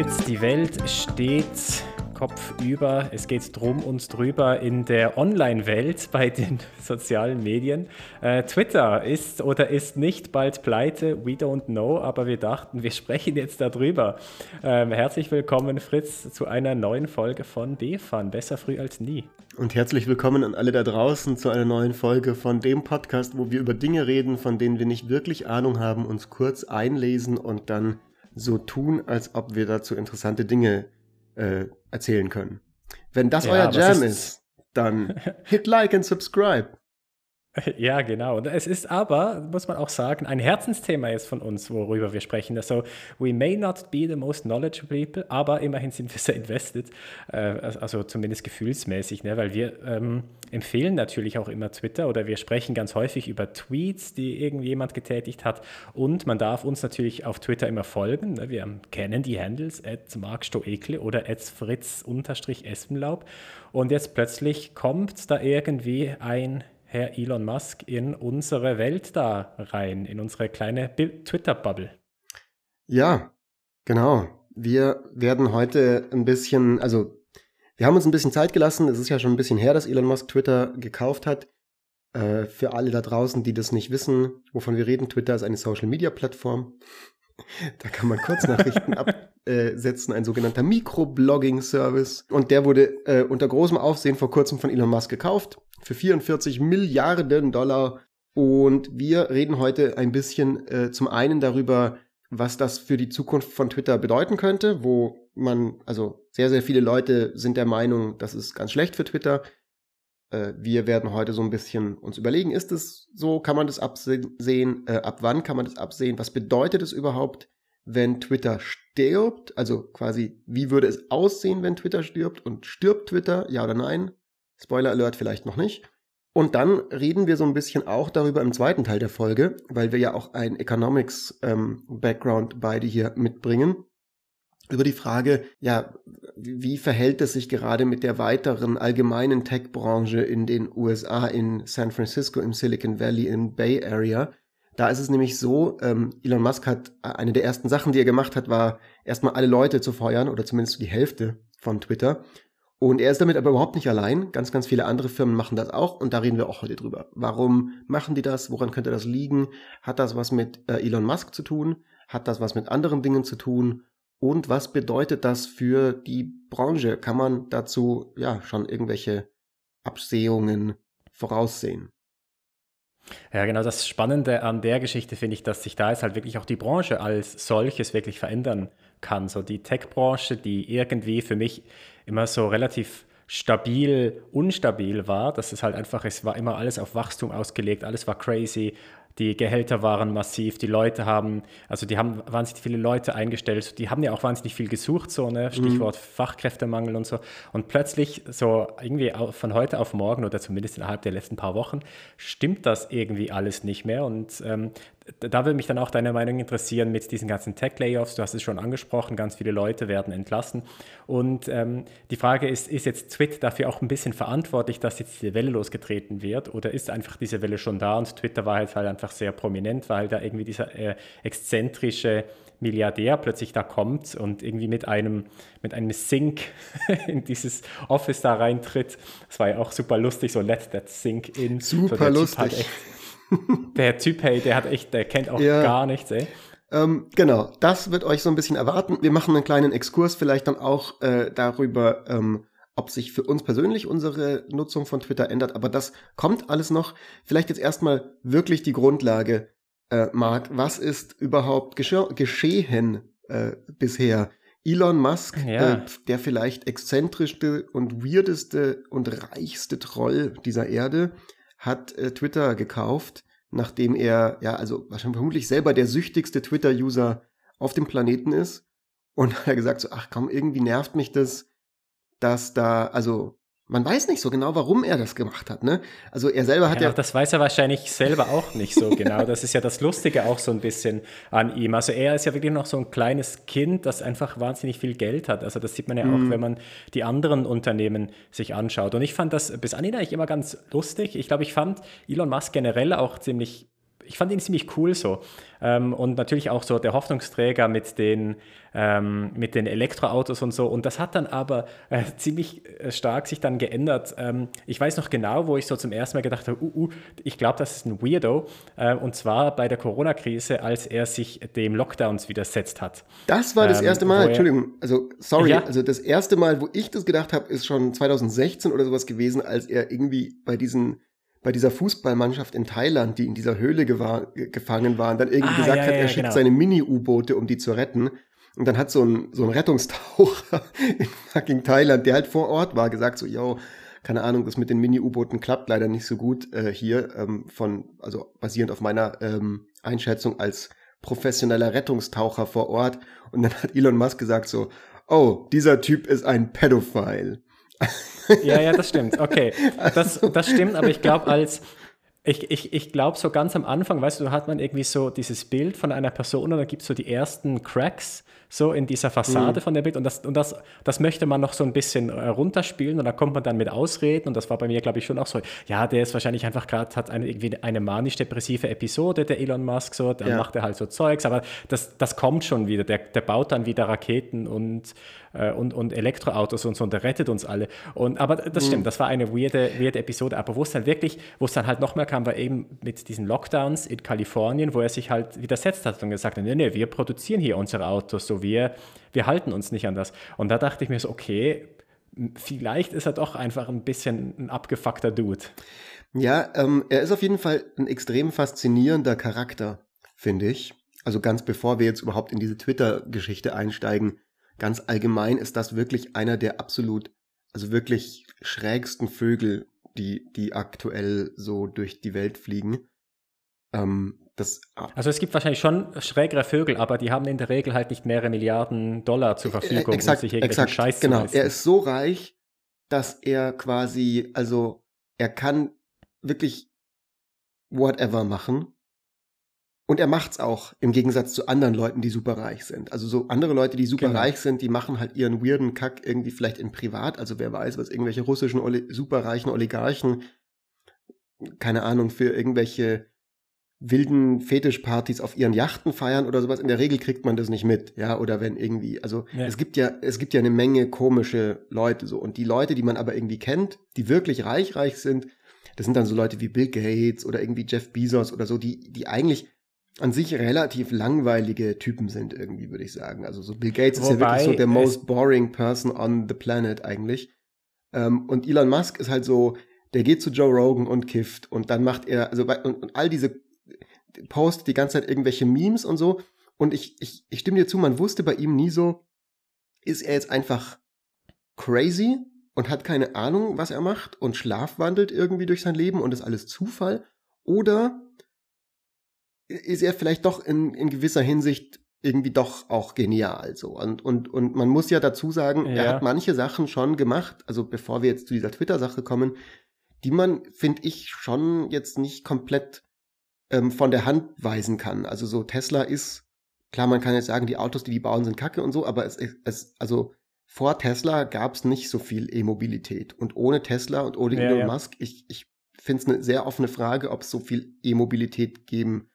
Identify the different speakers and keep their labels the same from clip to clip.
Speaker 1: Fritz, die Welt steht Kopf über. Es geht drum und drüber in der Online-Welt bei den sozialen Medien. Äh, Twitter ist oder ist nicht bald pleite, we don't know, aber wir dachten, wir sprechen jetzt darüber. Ähm, herzlich willkommen, Fritz, zu einer neuen Folge von BFAN. Besser früh als nie.
Speaker 2: Und herzlich willkommen an alle da draußen zu einer neuen Folge von dem Podcast, wo wir über Dinge reden, von denen wir nicht wirklich Ahnung haben, uns kurz einlesen und dann so tun, als ob wir dazu interessante Dinge äh, erzählen können. Wenn das ja, euer Jam ist, ist, dann hit like and subscribe.
Speaker 1: Ja, genau. Es ist aber, muss man auch sagen, ein Herzensthema ist von uns, worüber wir sprechen. Also, we may not be the most knowledgeable people, aber immerhin sind wir sehr invested, äh, also zumindest gefühlsmäßig, ne? weil wir ähm, empfehlen natürlich auch immer Twitter oder wir sprechen ganz häufig über Tweets, die irgendjemand getätigt hat und man darf uns natürlich auf Twitter immer folgen. Ne? Wir kennen die Handles, at markstoekle oder at fritz-espenlaub und jetzt plötzlich kommt da irgendwie ein Herr Elon Musk in unsere Welt da rein, in unsere kleine Twitter-Bubble.
Speaker 2: Ja, genau. Wir werden heute ein bisschen, also wir haben uns ein bisschen Zeit gelassen. Es ist ja schon ein bisschen her, dass Elon Musk Twitter gekauft hat. Äh, für alle da draußen, die das nicht wissen, wovon wir reden, Twitter ist eine Social-Media-Plattform. Da kann man Kurznachrichten absetzen, ein sogenannter Microblogging-Service. Und der wurde äh, unter großem Aufsehen vor kurzem von Elon Musk gekauft für 44 Milliarden Dollar. Und wir reden heute ein bisschen äh, zum einen darüber, was das für die Zukunft von Twitter bedeuten könnte, wo man, also sehr, sehr viele Leute sind der Meinung, das ist ganz schlecht für Twitter. Äh, wir werden heute so ein bisschen uns überlegen, ist es so, kann man das absehen, äh, ab wann kann man das absehen, was bedeutet es überhaupt, wenn Twitter stirbt, also quasi, wie würde es aussehen, wenn Twitter stirbt und stirbt Twitter, ja oder nein? Spoiler Alert vielleicht noch nicht. Und dann reden wir so ein bisschen auch darüber im zweiten Teil der Folge, weil wir ja auch ein Economics-Background ähm, beide hier mitbringen, über die Frage, ja, wie verhält es sich gerade mit der weiteren allgemeinen Tech-Branche in den USA, in San Francisco, im Silicon Valley, im Bay Area? Da ist es nämlich so, ähm, Elon Musk hat, äh, eine der ersten Sachen, die er gemacht hat, war erstmal alle Leute zu feuern oder zumindest die Hälfte von Twitter und er ist damit aber überhaupt nicht allein. Ganz, ganz viele andere Firmen machen das auch und da reden wir auch heute drüber. Warum machen die das? Woran könnte das liegen? Hat das was mit äh, Elon Musk zu tun? Hat das was mit anderen Dingen zu tun? Und was bedeutet das für die Branche? Kann man dazu ja schon irgendwelche Absehungen voraussehen?
Speaker 1: Ja, genau. Das Spannende an der Geschichte finde ich, dass sich da jetzt halt wirklich auch die Branche als solches wirklich verändern kann. So die Tech-Branche, die irgendwie für mich immer so relativ stabil, unstabil war. Das ist halt einfach, es war immer alles auf Wachstum ausgelegt, alles war crazy, die Gehälter waren massiv, die Leute haben, also die haben wahnsinnig viele Leute eingestellt, die haben ja auch wahnsinnig viel gesucht, so, ne? Stichwort mhm. Fachkräftemangel und so. Und plötzlich, so irgendwie von heute auf morgen oder zumindest innerhalb der letzten paar Wochen, stimmt das irgendwie alles nicht mehr. Und ähm, da würde mich dann auch deine Meinung interessieren mit diesen ganzen Tech-Layoffs. Du hast es schon angesprochen, ganz viele Leute werden entlassen. Und ähm, die Frage ist, ist jetzt Twitter dafür auch ein bisschen verantwortlich, dass jetzt diese Welle losgetreten wird? Oder ist einfach diese Welle schon da und Twitter war jetzt halt einfach sehr prominent, weil da irgendwie dieser äh, exzentrische Milliardär plötzlich da kommt und irgendwie mit einem, mit einem Sync in dieses Office da reintritt. Das war ja auch super lustig, so let that sink in.
Speaker 2: Super so, halt lustig. Halt
Speaker 1: der Typ, hey, der hat echt, der kennt auch ja. gar nichts, ey.
Speaker 2: Ähm, genau, das wird euch so ein bisschen erwarten. Wir machen einen kleinen Exkurs vielleicht dann auch äh, darüber, ähm, ob sich für uns persönlich unsere Nutzung von Twitter ändert. Aber das kommt alles noch. Vielleicht jetzt erstmal wirklich die Grundlage, äh, Marc. Was ist überhaupt gesche geschehen äh, bisher? Elon Musk, ja. äh, der vielleicht exzentrischste und weirdeste und reichste Troll dieser Erde, hat äh, Twitter gekauft, nachdem er, ja, also wahrscheinlich vermutlich selber der süchtigste Twitter-User auf dem Planeten ist. Und hat er gesagt so, ach komm, irgendwie nervt mich das, dass da, also man weiß nicht so genau, warum er das gemacht hat. Ne? Also er selber hat ja, ja.
Speaker 1: Das weiß er wahrscheinlich selber auch nicht so genau. Das ist ja das Lustige auch so ein bisschen an ihm. Also er ist ja wirklich noch so ein kleines Kind, das einfach wahnsinnig viel Geld hat. Also das sieht man ja mhm. auch, wenn man die anderen Unternehmen sich anschaut. Und ich fand das bis anhin eigentlich immer ganz lustig. Ich glaube, ich fand Elon Musk generell auch ziemlich ich fand ihn ziemlich cool so. Ähm, und natürlich auch so der Hoffnungsträger mit den, ähm, mit den Elektroautos und so. Und das hat dann aber äh, ziemlich äh, stark sich dann geändert. Ähm, ich weiß noch genau, wo ich so zum ersten Mal gedacht habe, uh, uh, ich glaube, das ist ein Weirdo. Äh, und zwar bei der Corona-Krise, als er sich dem Lockdowns widersetzt hat.
Speaker 2: Das war das ähm, erste Mal, Entschuldigung, also sorry, ja. also das erste Mal, wo ich das gedacht habe, ist schon 2016 oder sowas gewesen, als er irgendwie bei diesen bei dieser Fußballmannschaft in Thailand, die in dieser Höhle gefangen waren, dann irgendwie ah, gesagt ja, hat, er ja, schickt genau. seine Mini-U-Boote, um die zu retten. Und dann hat so ein, so ein Rettungstaucher in fucking Thailand, der halt vor Ort war, gesagt so, yo, keine Ahnung, das mit den Mini-U-Booten klappt leider nicht so gut äh, hier, ähm, von, also basierend auf meiner ähm, Einschätzung als professioneller Rettungstaucher vor Ort. Und dann hat Elon Musk gesagt so, oh, dieser Typ ist ein Pädophile.
Speaker 1: Ja, ja, das stimmt. Okay, das, das stimmt, aber ich glaube, als ich, ich, ich glaube, so ganz am Anfang, weißt du, da hat man irgendwie so dieses Bild von einer Person und dann gibt es so die ersten Cracks so in dieser Fassade mhm. von der Bild und das, und das, das möchte man noch so ein bisschen äh, runterspielen und dann kommt man dann mit Ausreden und das war bei mir, glaube ich, schon auch so, ja, der ist wahrscheinlich einfach gerade, hat eine, irgendwie eine manisch-depressive Episode, der Elon Musk, so, dann ja. macht er halt so Zeugs, aber das, das kommt schon wieder, der, der baut dann wieder Raketen und, äh, und, und Elektroautos und so und der rettet uns alle. Und, aber das mhm. stimmt, das war eine weirde, weirde Episode, aber wo es dann wirklich, wo es dann halt noch mehr kam, war eben mit diesen Lockdowns in Kalifornien, wo er sich halt widersetzt hat und gesagt hat, nee, nee, wir produzieren hier unsere Autos so wir, wir halten uns nicht an das. Und da dachte ich mir so, okay, vielleicht ist er doch einfach ein bisschen ein abgefuckter Dude.
Speaker 2: Ja, ähm, er ist auf jeden Fall ein extrem faszinierender Charakter, finde ich. Also ganz bevor wir jetzt überhaupt in diese Twitter-Geschichte einsteigen, ganz allgemein ist das wirklich einer der absolut, also wirklich schrägsten Vögel, die, die aktuell so durch die Welt fliegen.
Speaker 1: Ähm, das, also es gibt wahrscheinlich schon schrägere Vögel, aber die haben in der Regel halt nicht mehrere Milliarden Dollar zur äh, Verfügung,
Speaker 2: exakt, um sich exakt, Scheiß genau. zu Er ist so reich, dass er quasi, also er kann wirklich whatever machen. Und er macht's auch, im Gegensatz zu anderen Leuten, die super reich sind. Also so andere Leute, die super genau. reich sind, die machen halt ihren weirden Kack irgendwie vielleicht in privat. Also wer weiß, was irgendwelche russischen Oli superreichen Oligarchen, keine Ahnung, für irgendwelche wilden Fetischpartys auf ihren Yachten feiern oder sowas. In der Regel kriegt man das nicht mit, ja, oder wenn irgendwie, also ja. es gibt ja, es gibt ja eine Menge komische Leute so und die Leute, die man aber irgendwie kennt, die wirklich reich, reich sind, das sind dann so Leute wie Bill Gates oder irgendwie Jeff Bezos oder so, die, die eigentlich an sich relativ langweilige Typen sind irgendwie, würde ich sagen. Also so Bill Gates Wobei ist ja wirklich so der most boring person on the planet eigentlich. Ähm, und Elon Musk ist halt so, der geht zu Joe Rogan und kifft und dann macht er, also und, und all diese postet die ganze Zeit irgendwelche Memes und so. Und ich, ich, ich stimme dir zu, man wusste bei ihm nie so, ist er jetzt einfach crazy und hat keine Ahnung, was er macht und schlafwandelt irgendwie durch sein Leben und ist alles Zufall? Oder ist er vielleicht doch in, in gewisser Hinsicht irgendwie doch auch genial so. Und, und, und man muss ja dazu sagen, ja. er hat manche Sachen schon gemacht, also bevor wir jetzt zu dieser Twitter-Sache kommen, die man, finde ich, schon jetzt nicht komplett ähm, von der Hand weisen kann. Also so Tesla ist, klar, man kann jetzt sagen, die Autos, die die bauen, sind kacke und so, aber es, es also vor Tesla gab es nicht so viel E-Mobilität. Und ohne Tesla und ohne ja, Elon ja. Musk, ich, ich finde es eine sehr offene Frage, ob es so viel E-Mobilität geben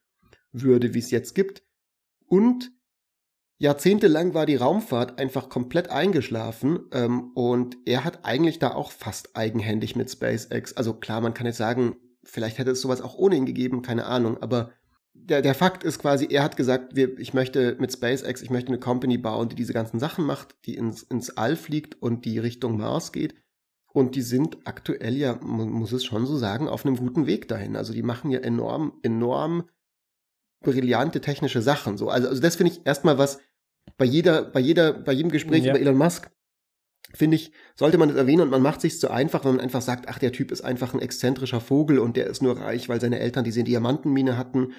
Speaker 2: würde, wie es jetzt gibt. Und jahrzehntelang war die Raumfahrt einfach komplett eingeschlafen ähm, und er hat eigentlich da auch fast eigenhändig mit SpaceX. Also klar, man kann jetzt sagen, Vielleicht hätte es sowas auch ohne ihn gegeben, keine Ahnung. Aber der, der Fakt ist quasi, er hat gesagt, wir, ich möchte mit SpaceX, ich möchte eine Company bauen, die diese ganzen Sachen macht, die ins, ins All fliegt und die Richtung Mars geht. Und die sind aktuell ja, man muss es schon so sagen, auf einem guten Weg dahin. Also die machen ja enorm, enorm brillante technische Sachen. So, also, also das finde ich erstmal was bei jeder, bei jeder, bei jedem Gespräch ja. über Elon Musk finde ich, sollte man das erwähnen und man macht sich zu einfach, wenn man einfach sagt, ach, der Typ ist einfach ein exzentrischer Vogel und der ist nur reich, weil seine Eltern diese Diamantenmine hatten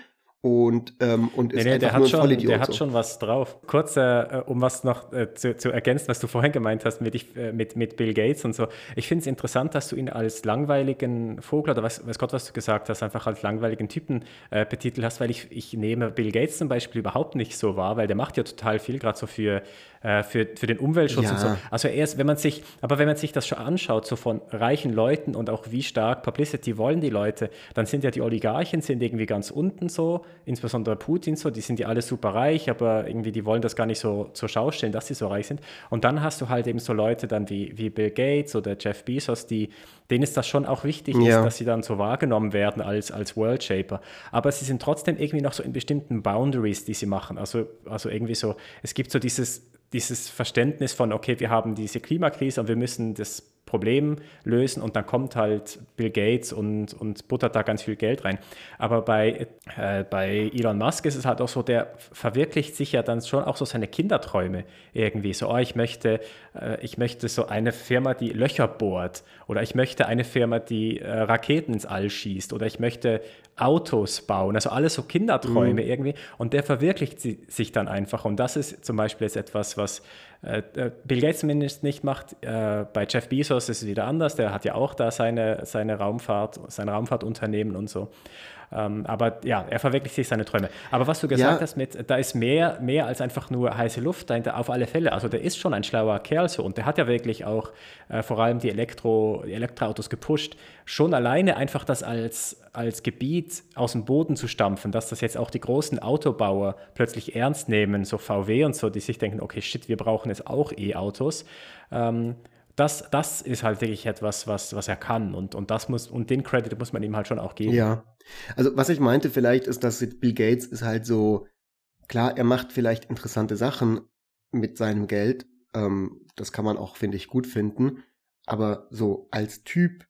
Speaker 2: und, ähm, und
Speaker 1: ist nee, nee, einfach der nur ein schon, Vollidiot. Der hat so. schon was drauf. Kurz, äh, um was noch äh, zu, zu, ergänzen, was du vorhin gemeint hast mit, äh, mit, mit Bill Gates und so. Ich finde es interessant, dass du ihn als langweiligen Vogel oder weiß, weiß Gott, was du gesagt hast, einfach als langweiligen Typen äh, betitelt hast, weil ich, ich nehme Bill Gates zum Beispiel überhaupt nicht so wahr, weil der macht ja total viel, gerade so für äh, für, für den Umweltschutz ja. und so. Also erst, wenn man sich, aber wenn man sich das schon anschaut, so von reichen Leuten und auch wie stark Publicity wollen die Leute, dann sind ja die Oligarchen sind irgendwie ganz unten so, insbesondere Putin so, die sind ja alle super reich, aber irgendwie die wollen das gar nicht so zur Schau stellen, dass sie so reich sind. Und dann hast du halt eben so Leute dann wie, wie Bill Gates oder Jeff Bezos, die, denen ist das schon auch wichtig, ja. ist, dass sie dann so wahrgenommen werden als, als World Shaper. Aber sie sind trotzdem irgendwie noch so in bestimmten Boundaries, die sie machen. Also, also irgendwie so, es gibt so dieses, dieses Verständnis von, okay, wir haben diese Klimakrise und wir müssen das Problem lösen und dann kommt halt Bill Gates und, und buttert da ganz viel Geld rein. Aber bei, äh, bei Elon Musk ist es halt auch so, der verwirklicht sich ja dann schon auch so seine Kinderträume irgendwie. So, oh, ich möchte, äh, ich möchte so eine Firma, die Löcher bohrt oder ich möchte eine Firma, die äh, Raketen ins All schießt oder ich möchte Autos bauen, also alles so Kinderträume mhm. irgendwie und der verwirklicht sie, sich dann einfach und das ist zum Beispiel jetzt etwas, was äh, äh, Bill Gates zumindest nicht macht. Äh, bei Jeff Bezos ist es wieder anders. Der hat ja auch da seine, seine Raumfahrt, sein Raumfahrtunternehmen und so. Ähm, aber ja, er verwirklicht sich seine Träume. Aber was du gesagt ja. hast mit, da ist mehr, mehr als einfach nur heiße Luft dahinter, auf alle Fälle. Also der ist schon ein schlauer Kerl so und der hat ja wirklich auch äh, vor allem die, Elektro, die Elektroautos gepusht. Schon alleine einfach das als, als Gebiet aus dem Boden zu stampfen, dass das jetzt auch die großen Autobauer plötzlich ernst nehmen, so VW und so, die sich denken, okay, shit, wir brauchen jetzt auch E-Autos. Ähm, das, das ist halt wirklich etwas, was, was er kann. Und, und das muss, und den Credit muss man ihm halt schon auch geben.
Speaker 2: Ja. Also, was ich meinte vielleicht ist, dass Bill Gates ist halt so, klar, er macht vielleicht interessante Sachen mit seinem Geld. Ähm, das kann man auch, finde ich, gut finden. Aber so als Typ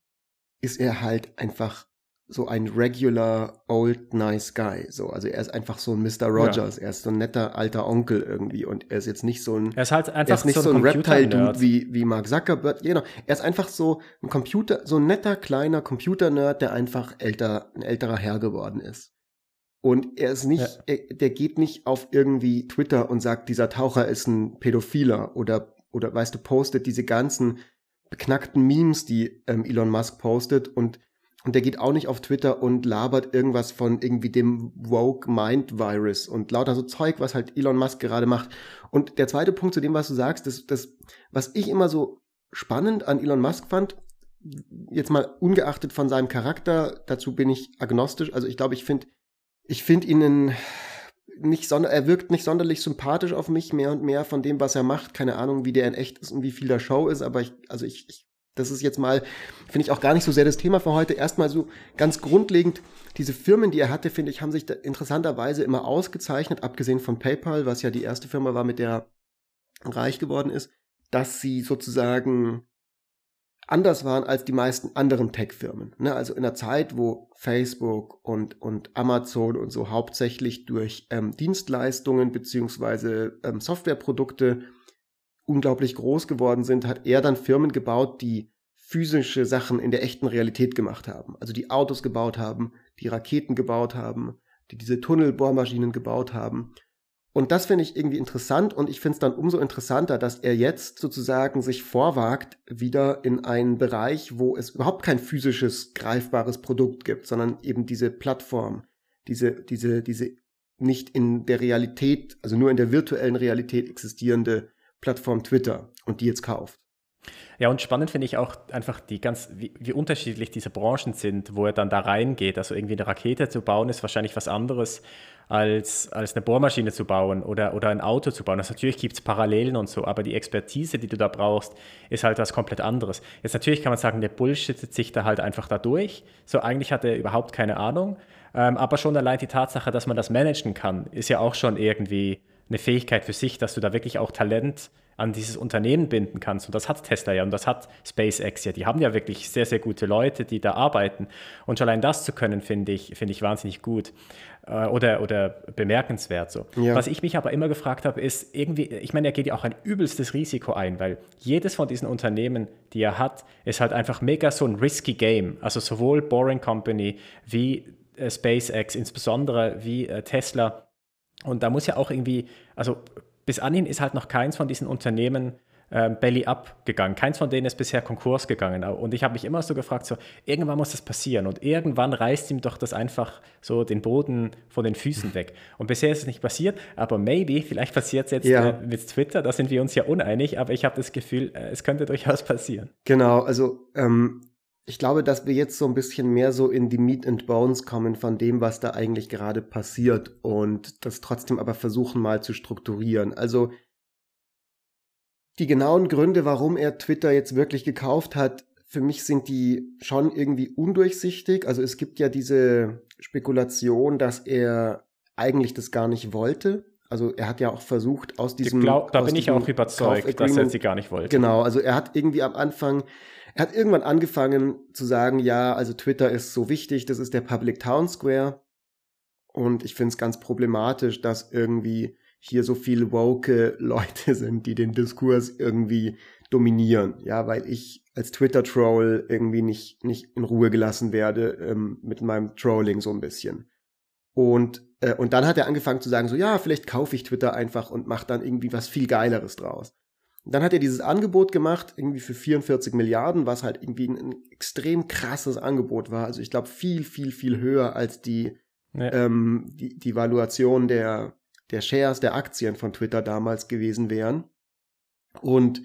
Speaker 2: ist er halt einfach so ein regular old nice guy. So, also er ist einfach so ein Mr. Rogers. Ja. Er ist so ein netter alter Onkel irgendwie und er ist jetzt nicht so ein.
Speaker 1: Er ist halt einfach er
Speaker 2: ist nicht so ein, so ein Reptile-Dude wie, wie Mark Zuckerberg. Genau. Er ist einfach so ein Computer, so ein netter kleiner Computer-Nerd, der einfach älter, ein älterer Herr geworden ist. Und er ist nicht, ja. er, der geht nicht auf irgendwie Twitter und sagt, dieser Taucher ist ein Pädophiler oder, oder weißt du, postet diese ganzen beknackten Memes, die ähm, Elon Musk postet und und der geht auch nicht auf Twitter und labert irgendwas von irgendwie dem Woke Mind Virus und lauter so Zeug, was halt Elon Musk gerade macht. Und der zweite Punkt zu dem, was du sagst, das, das, was ich immer so spannend an Elon Musk fand, jetzt mal ungeachtet von seinem Charakter, dazu bin ich agnostisch. Also ich glaube, ich finde, ich finde ihn nicht sonder, er wirkt nicht sonderlich sympathisch auf mich mehr und mehr von dem, was er macht. Keine Ahnung, wie der in echt ist und wie viel der Show ist, aber ich, also ich, ich das ist jetzt mal, finde ich auch gar nicht so sehr das Thema für heute. Erstmal so ganz grundlegend, diese Firmen, die er hatte, finde ich, haben sich interessanterweise immer ausgezeichnet, abgesehen von PayPal, was ja die erste Firma war, mit der er reich geworden ist, dass sie sozusagen anders waren als die meisten anderen Tech-Firmen. Ne? Also in der Zeit, wo Facebook und, und Amazon und so hauptsächlich durch ähm, Dienstleistungen beziehungsweise ähm, Softwareprodukte unglaublich groß geworden sind, hat er dann Firmen gebaut, die physische Sachen in der echten Realität gemacht haben. Also die Autos gebaut haben, die Raketen gebaut haben, die diese Tunnelbohrmaschinen gebaut haben. Und das finde ich irgendwie interessant und ich finde es dann umso interessanter, dass er jetzt sozusagen sich vorwagt, wieder in einen Bereich, wo es überhaupt kein physisches, greifbares Produkt gibt, sondern eben diese Plattform, diese, diese, diese nicht in der Realität, also nur in der virtuellen Realität existierende Plattform Twitter und die jetzt kauft.
Speaker 1: Ja, und spannend finde ich auch einfach die ganz, wie, wie, unterschiedlich diese Branchen sind, wo er dann da reingeht. Also irgendwie eine Rakete zu bauen, ist wahrscheinlich was anderes als, als eine Bohrmaschine zu bauen oder, oder ein Auto zu bauen. Also natürlich gibt es Parallelen und so, aber die Expertise, die du da brauchst, ist halt was komplett anderes. Jetzt natürlich kann man sagen, der bullshittet sich da halt einfach da durch. So eigentlich hat er überhaupt keine Ahnung. Ähm, aber schon allein die Tatsache, dass man das managen kann, ist ja auch schon irgendwie eine Fähigkeit für sich, dass du da wirklich auch Talent an dieses Unternehmen binden kannst. Und das hat Tesla ja und das hat SpaceX ja. Die haben ja wirklich sehr, sehr gute Leute, die da arbeiten. Und schon allein das zu können, finde ich, finde ich wahnsinnig gut äh, oder, oder bemerkenswert so. Ja. Was ich mich aber immer gefragt habe, ist irgendwie, ich meine, er geht ja auch ein übelstes Risiko ein, weil jedes von diesen Unternehmen, die er hat, ist halt einfach mega so ein risky Game. Also sowohl Boring Company wie äh, SpaceX, insbesondere wie äh, Tesla und da muss ja auch irgendwie, also bis anhin ist halt noch keins von diesen Unternehmen äh, belly up gegangen. Keins von denen ist bisher Konkurs gegangen. Und ich habe mich immer so gefragt, so, irgendwann muss das passieren. Und irgendwann reißt ihm doch das einfach so den Boden von den Füßen weg. Und bisher ist es nicht passiert, aber maybe, vielleicht passiert es jetzt ja. äh, mit Twitter, da sind wir uns ja uneinig, aber ich habe das Gefühl, äh, es könnte durchaus passieren.
Speaker 2: Genau, also ähm, ich glaube, dass wir jetzt so ein bisschen mehr so in die Meat and Bones kommen von dem, was da eigentlich gerade passiert und das trotzdem aber versuchen mal zu strukturieren. Also die genauen Gründe, warum er Twitter jetzt wirklich gekauft hat, für mich sind die schon irgendwie undurchsichtig. Also es gibt ja diese Spekulation, dass er eigentlich das gar nicht wollte. Also er hat ja auch versucht aus diesem.
Speaker 1: Glaub, da aus bin ich auch überzeugt, dass er sie gar nicht wollte.
Speaker 2: Genau, also er hat irgendwie am Anfang, er hat irgendwann angefangen zu sagen, ja, also Twitter ist so wichtig, das ist der Public Town Square. Und ich finde es ganz problematisch, dass irgendwie hier so viele woke Leute sind, die den Diskurs irgendwie dominieren. Ja, weil ich als Twitter-Troll irgendwie nicht, nicht in Ruhe gelassen werde ähm, mit meinem Trolling so ein bisschen. Und, äh, und dann hat er angefangen zu sagen, so ja, vielleicht kaufe ich Twitter einfach und mache dann irgendwie was viel Geileres draus. Und dann hat er dieses Angebot gemacht, irgendwie für 44 Milliarden, was halt irgendwie ein, ein extrem krasses Angebot war. Also ich glaube viel, viel, viel höher als die, ja. ähm, die, die Valuation der, der Shares, der Aktien von Twitter damals gewesen wären. Und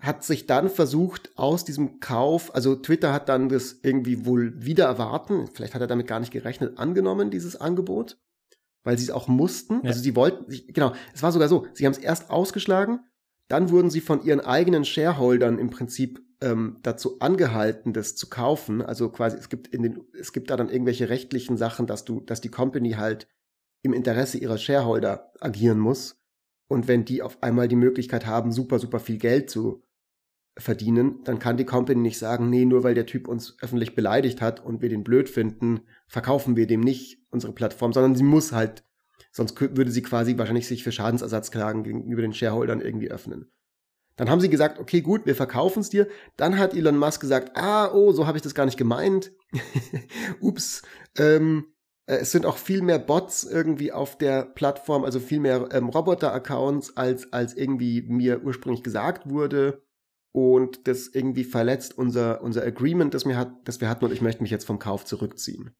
Speaker 2: hat sich dann versucht, aus diesem Kauf, also Twitter hat dann das irgendwie wohl wieder erwarten, vielleicht hat er damit gar nicht gerechnet, angenommen, dieses Angebot, weil sie es auch mussten. Ja. Also sie wollten, genau, es war sogar so, sie haben es erst ausgeschlagen, dann wurden sie von ihren eigenen Shareholdern im Prinzip ähm, dazu angehalten, das zu kaufen. Also quasi, es gibt in den, es gibt da dann irgendwelche rechtlichen Sachen, dass du, dass die Company halt im Interesse ihrer Shareholder agieren muss. Und wenn die auf einmal die Möglichkeit haben, super, super viel Geld zu verdienen, dann kann die Company nicht sagen, nee, nur weil der Typ uns öffentlich beleidigt hat und wir den blöd finden, verkaufen wir dem nicht unsere Plattform, sondern sie muss halt, sonst würde sie quasi wahrscheinlich sich für Schadensersatzklagen gegenüber den Shareholdern irgendwie öffnen. Dann haben sie gesagt, okay, gut, wir verkaufen es dir. Dann hat Elon Musk gesagt, ah, oh, so habe ich das gar nicht gemeint. Ups, ähm, äh, es sind auch viel mehr Bots irgendwie auf der Plattform, also viel mehr ähm, Roboter-Accounts, als, als irgendwie mir ursprünglich gesagt wurde. Und das irgendwie verletzt unser, unser Agreement, das wir, hat, das wir hatten, und ich möchte mich jetzt vom Kauf zurückziehen.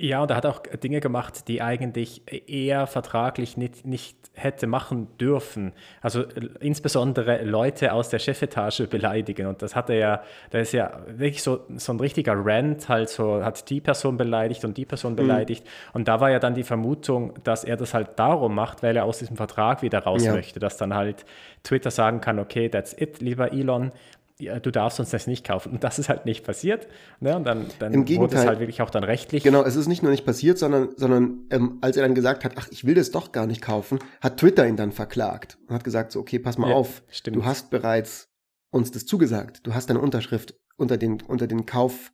Speaker 1: Ja, und er hat auch Dinge gemacht, die eigentlich eher vertraglich nicht, nicht hätte machen dürfen. Also äh, insbesondere Leute aus der Chefetage beleidigen. Und das hat er ja, da ist ja wirklich so, so ein richtiger Rant, halt so, hat die Person beleidigt und die Person mhm. beleidigt. Mhm. Und da war ja dann die Vermutung, dass er das halt darum macht, weil er aus diesem Vertrag wieder raus ja. möchte, dass dann halt Twitter sagen kann, okay, that's it, lieber Elon, ja, du darfst uns das nicht kaufen. Und das ist halt nicht passiert. Ne? Und dann, dann
Speaker 2: Im Gegenteil, wurde
Speaker 1: es halt wirklich auch dann rechtlich.
Speaker 2: Genau, es ist nicht nur nicht passiert, sondern, sondern ähm, als er dann gesagt hat, ach, ich will das doch gar nicht kaufen, hat Twitter ihn dann verklagt und hat gesagt, so, okay, pass mal ja, auf, stimmt. du hast bereits uns das zugesagt. Du hast deine Unterschrift unter den, unter den Kauf,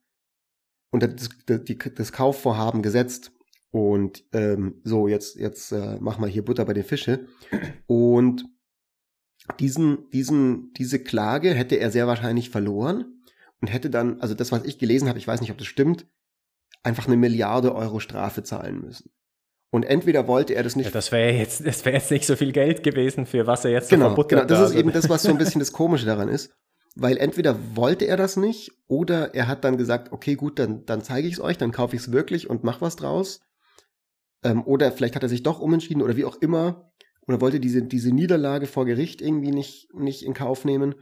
Speaker 2: unter das, die, das Kaufvorhaben gesetzt. Und ähm, so, jetzt, jetzt äh, mach mal hier Butter bei den Fische. Und diesen, diesen, diese Klage hätte er sehr wahrscheinlich verloren und hätte dann, also das, was ich gelesen habe, ich weiß nicht, ob das stimmt, einfach eine Milliarde Euro Strafe zahlen müssen. Und entweder wollte er das nicht. Ja,
Speaker 1: das wäre jetzt, das wäre jetzt nicht so viel Geld gewesen, für was er jetzt
Speaker 2: genau, so verbuttert Genau, das ist also. eben das, was so ein bisschen das Komische daran ist. Weil entweder wollte er das nicht oder er hat dann gesagt, okay, gut, dann, dann zeige ich es euch, dann kaufe ich es wirklich und mach was draus. Ähm, oder vielleicht hat er sich doch umentschieden oder wie auch immer oder wollte diese, diese Niederlage vor Gericht irgendwie nicht, nicht in Kauf nehmen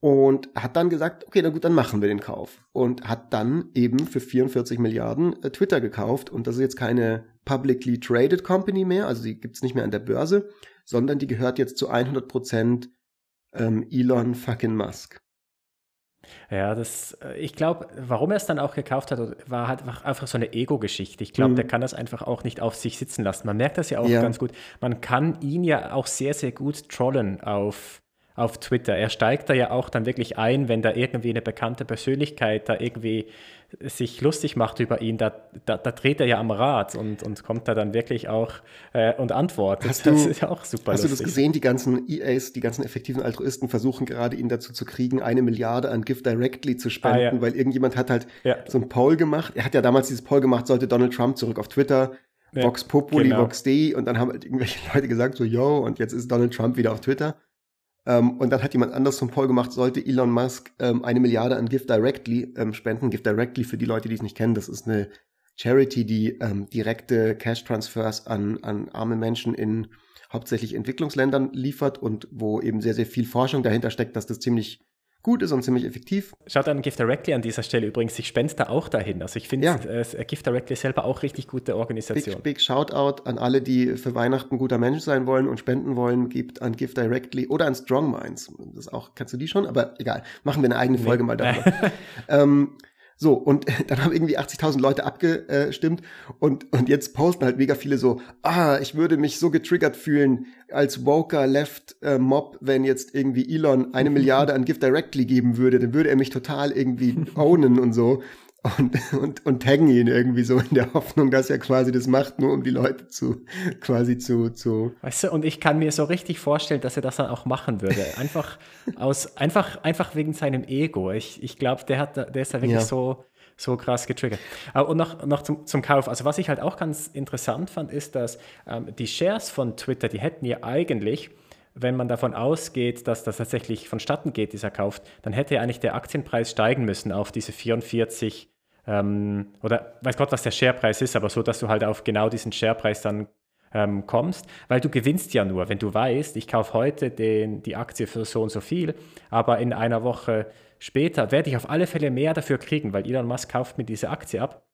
Speaker 2: und hat dann gesagt, okay, na gut, dann machen wir den Kauf. Und hat dann eben für 44 Milliarden äh, Twitter gekauft. Und das ist jetzt keine publicly traded Company mehr, also die gibt's nicht mehr an der Börse, sondern die gehört jetzt zu 100 Prozent ähm, Elon fucking Musk.
Speaker 1: Ja, das, äh, ich glaube, warum er es dann auch gekauft hat, war halt einfach so eine Ego-Geschichte. Ich glaube, mhm. der kann das einfach auch nicht auf sich sitzen lassen. Man merkt das ja auch ja. ganz gut. Man kann ihn ja auch sehr, sehr gut trollen auf, auf Twitter. Er steigt da ja auch dann wirklich ein, wenn da irgendwie eine bekannte Persönlichkeit da irgendwie sich lustig macht über ihn, da, da, da dreht er ja am Rad und, und kommt da dann wirklich auch äh, und antwortet.
Speaker 2: Hast das ist ja auch super Hast lustig. du das gesehen? Die ganzen EAs, die ganzen effektiven Altruisten versuchen gerade ihn dazu zu kriegen, eine Milliarde an Gift Directly zu spenden, ah, ja. weil irgendjemand hat halt ja. so ein Poll gemacht. Er hat ja damals dieses Poll gemacht, sollte Donald Trump zurück auf Twitter ja, Vox Populi, genau. Vox Dei und dann haben halt irgendwelche Leute gesagt so, yo, und jetzt ist Donald Trump wieder auf Twitter. Ähm, und dann hat jemand anders zum Poll gemacht, sollte Elon Musk ähm, eine Milliarde an Give Directly ähm, spenden. Give Directly, für die Leute, die es nicht kennen, das ist eine Charity, die ähm, direkte Cash-Transfers an, an arme Menschen in hauptsächlich Entwicklungsländern liefert und wo eben sehr, sehr viel Forschung dahinter steckt, dass das ziemlich gut ist und ziemlich effektiv.
Speaker 1: Schaut an Gift Directly an dieser Stelle übrigens. Ich spende da auch dahin. Also ich finde ja. äh, Gift Directly selber auch richtig gute Organisation.
Speaker 2: Big, big Shoutout an alle, die für Weihnachten guter Mensch sein wollen und spenden wollen. Gibt an Gift Directly oder an Strong Minds. Das auch, kannst du die schon? Aber egal. Machen wir eine eigene Folge nee. mal darüber. ähm, so, und dann haben irgendwie 80.000 Leute abgestimmt und, und jetzt posten halt mega viele so, ah, ich würde mich so getriggert fühlen als Woker Left äh, Mob, wenn jetzt irgendwie Elon eine Milliarde an Gift Directly geben würde, dann würde er mich total irgendwie ownen und so und, und, und taggen ihn irgendwie so in der Hoffnung, dass er quasi das macht, nur um die Leute zu, quasi zu, zu.
Speaker 1: Weißt du, und ich kann mir so richtig vorstellen, dass er das dann auch machen würde. Einfach aus, einfach, einfach wegen seinem Ego. Ich, ich glaube, der hat, der ist da wirklich ja. so, so krass getriggert. Äh, und noch, noch zum, zum Kauf. Also was ich halt auch ganz interessant fand, ist, dass ähm, die Shares von Twitter, die hätten ja eigentlich wenn man davon ausgeht, dass das tatsächlich vonstatten geht, dieser Kauf, dann hätte eigentlich der Aktienpreis steigen müssen auf diese 44 ähm, oder weiß Gott, was der Sharepreis ist, aber so, dass du halt auf genau diesen Sharepreis dann ähm, kommst, weil du gewinnst ja nur, wenn du weißt, ich kaufe heute den, die Aktie für so und so viel, aber in einer Woche später werde ich auf alle Fälle mehr dafür kriegen, weil Elon Musk kauft mir diese Aktie ab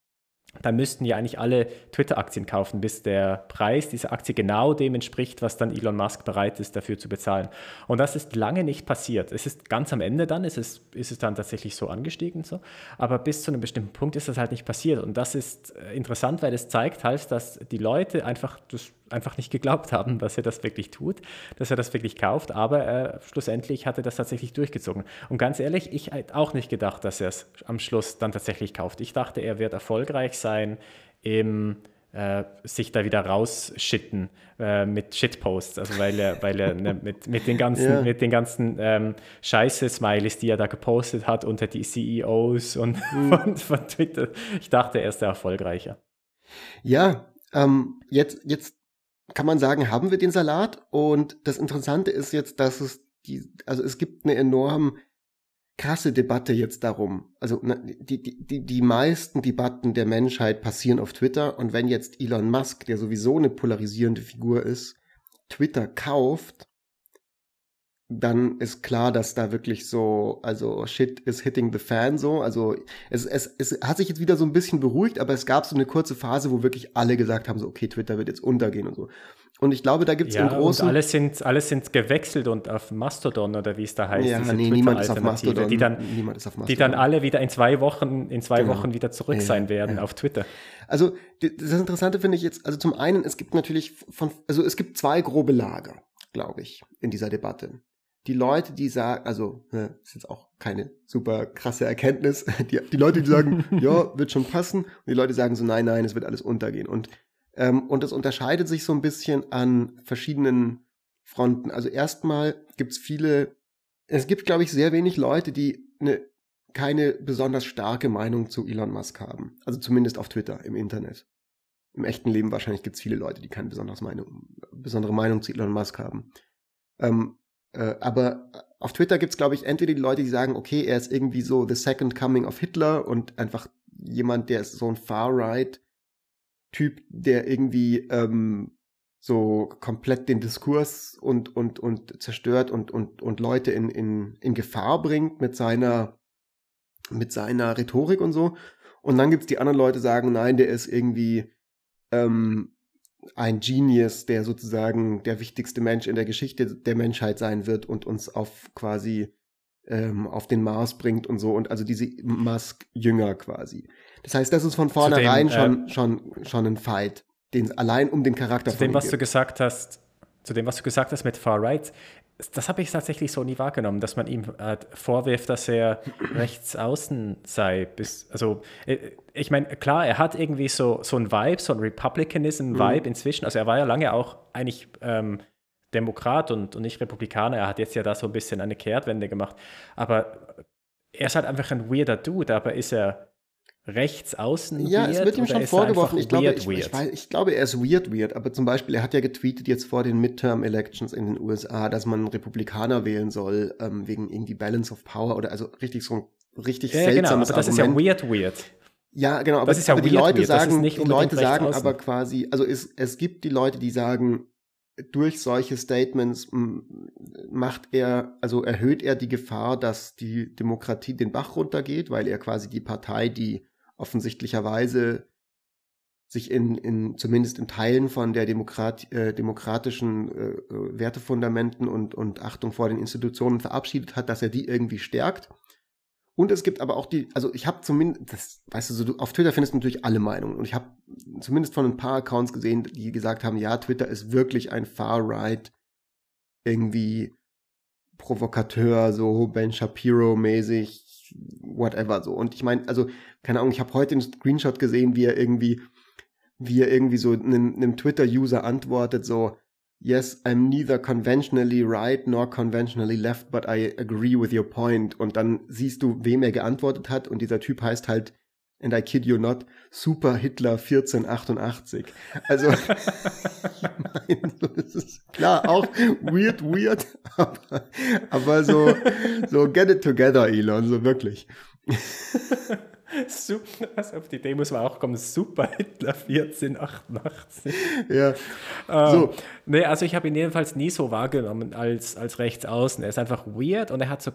Speaker 1: dann müssten ja eigentlich alle Twitter-Aktien kaufen, bis der Preis dieser Aktie genau dem entspricht, was dann Elon Musk bereit ist, dafür zu bezahlen. Und das ist lange nicht passiert. Es ist ganz am Ende dann, ist es, ist es dann tatsächlich so angestiegen, so. aber bis zu einem bestimmten Punkt ist das halt nicht passiert. Und das ist äh, interessant, weil es zeigt halt, dass die Leute einfach das einfach nicht geglaubt haben, dass er das wirklich tut, dass er das wirklich kauft, aber äh, schlussendlich hat er das tatsächlich durchgezogen. Und ganz ehrlich, ich hätte auch nicht gedacht, dass er es am Schluss dann tatsächlich kauft. Ich dachte, er wird erfolgreich sein im äh, sich da wieder rausschitten äh, mit Shitposts, also weil er, weil er ne, mit, mit den ganzen, ja. mit den ganzen ähm, Scheiße-Smileys, die er da gepostet hat unter die CEOs und mhm. von, von, Twitter, ich dachte, er ist der erfolgreicher.
Speaker 2: Ja, ähm, jetzt, jetzt kann man sagen, haben wir den Salat. Und das Interessante ist jetzt, dass es die, also es gibt eine enorm krasse Debatte jetzt darum. Also die, die, die, meisten Debatten der Menschheit passieren auf Twitter. Und wenn jetzt Elon Musk, der sowieso eine polarisierende Figur ist, Twitter kauft, dann ist klar, dass da wirklich so, also shit is hitting the fan so. Also es, es, es hat sich jetzt wieder so ein bisschen beruhigt, aber es gab so eine kurze Phase, wo wirklich alle gesagt haben, so, okay, Twitter wird jetzt untergehen und so. Und ich glaube, da gibt es ja, im Großen.
Speaker 1: Und alle sind, alle sind gewechselt und auf Mastodon oder wie es da heißt.
Speaker 2: Ja, nee, niemand ist auf Mastodon.
Speaker 1: Die dann, niemand ist auf Mastodon. Die dann alle wieder in zwei Wochen, in zwei genau. Wochen wieder zurück ja, sein werden ja. auf Twitter.
Speaker 2: Also, das Interessante finde ich jetzt, also zum einen, es gibt natürlich von, also es gibt zwei grobe Lager, glaube ich, in dieser Debatte die Leute, die sagen, also ne, ist jetzt auch keine super krasse Erkenntnis, die, die Leute, die sagen, ja, wird schon passen, und die Leute sagen so, nein, nein, es wird alles untergehen. Und, ähm, und das unterscheidet sich so ein bisschen an verschiedenen Fronten. Also erstmal gibt's viele, es gibt, glaube ich, sehr wenig Leute, die eine keine besonders starke Meinung zu Elon Musk haben. Also zumindest auf Twitter, im Internet. Im echten Leben wahrscheinlich gibt's viele Leute, die keine besondere Meinung, besondere Meinung zu Elon Musk haben. Ähm, äh, aber auf Twitter gibt's glaube ich, entweder die Leute, die sagen, okay, er ist irgendwie so the second coming of Hitler und einfach jemand, der ist so ein Far-Right-Typ, der irgendwie ähm, so komplett den Diskurs und, und, und zerstört und, und, und Leute in, in, in Gefahr bringt mit seiner, mit seiner Rhetorik und so. Und dann gibt's die anderen Leute, die sagen, nein, der ist irgendwie ähm, ein Genius, der sozusagen der wichtigste Mensch in der Geschichte der Menschheit sein wird und uns auf quasi ähm, auf den Mars bringt und so und also diese Musk-Jünger quasi. Das heißt, das ist von vornherein dem, schon, äh, schon, schon ein Fight, den allein um den Charakter
Speaker 1: zu dem, was gibt. du gesagt hast, zu dem, was du gesagt hast mit Far Right, das habe ich tatsächlich so nie wahrgenommen, dass man ihm äh, vorwirft, dass er rechts außen sei. Bis, also, äh, ich meine, klar, er hat irgendwie so, so ein Vibe, so ein Republicanism-Vibe mhm. inzwischen. Also, er war ja lange auch eigentlich ähm, Demokrat und, und nicht Republikaner. Er hat jetzt ja da so ein bisschen eine Kehrtwende gemacht. Aber er ist halt einfach ein weirder Dude, aber ist er rechts außen
Speaker 2: Ja, es wird ihm schon vorgeworfen. Ich glaube, ich, ich, weiß, ich glaube, er ist weird weird. Aber zum Beispiel, er hat ja getweetet jetzt vor den Midterm-Elections in den USA, dass man Republikaner wählen soll ähm, wegen irgendwie Balance of Power oder also richtig so ein richtig ja, seltsames genau, aber
Speaker 1: das
Speaker 2: Argument.
Speaker 1: ist ja weird weird.
Speaker 2: Ja, genau. Aber,
Speaker 1: das ist ja
Speaker 2: aber
Speaker 1: die
Speaker 2: Leute
Speaker 1: weird.
Speaker 2: sagen, die Leute sagen aber quasi, also es, es gibt die Leute, die sagen, durch solche Statements macht er, also erhöht er die Gefahr, dass die Demokratie den Bach runtergeht, weil er quasi die Partei, die offensichtlicherweise sich in, in zumindest in Teilen von der Demokrat, äh, demokratischen äh, äh, Wertefundamenten und, und Achtung vor den Institutionen verabschiedet hat, dass er die irgendwie stärkt. Und es gibt aber auch die, also ich habe zumindest, das, weißt du, so, auf Twitter findest du natürlich alle Meinungen. Und ich habe zumindest von ein paar Accounts gesehen, die gesagt haben, ja, Twitter ist wirklich ein Far-Right, irgendwie Provokateur, so Ben Shapiro-mäßig, whatever so. Und ich meine, also, keine Ahnung, ich habe heute einen Screenshot gesehen, wie er irgendwie, wie er irgendwie so einem, einem Twitter-User antwortet, so, yes, I'm neither conventionally right nor conventionally left, but I agree with your point. Und dann siehst du, wem er geantwortet hat. Und dieser Typ heißt halt, and I kid you not, Super Hitler 1488. Also, ich meine, das ist klar, auch weird, weird, aber, aber so, so get it together, Elon, so wirklich.
Speaker 1: Super, also auf die Idee muss man auch kommen. Super Hitler 1488.
Speaker 2: Ja.
Speaker 1: Ähm, so. Nee, also ich habe ihn jedenfalls nie so wahrgenommen als, als rechtsaußen. Er ist einfach weird und er hat so.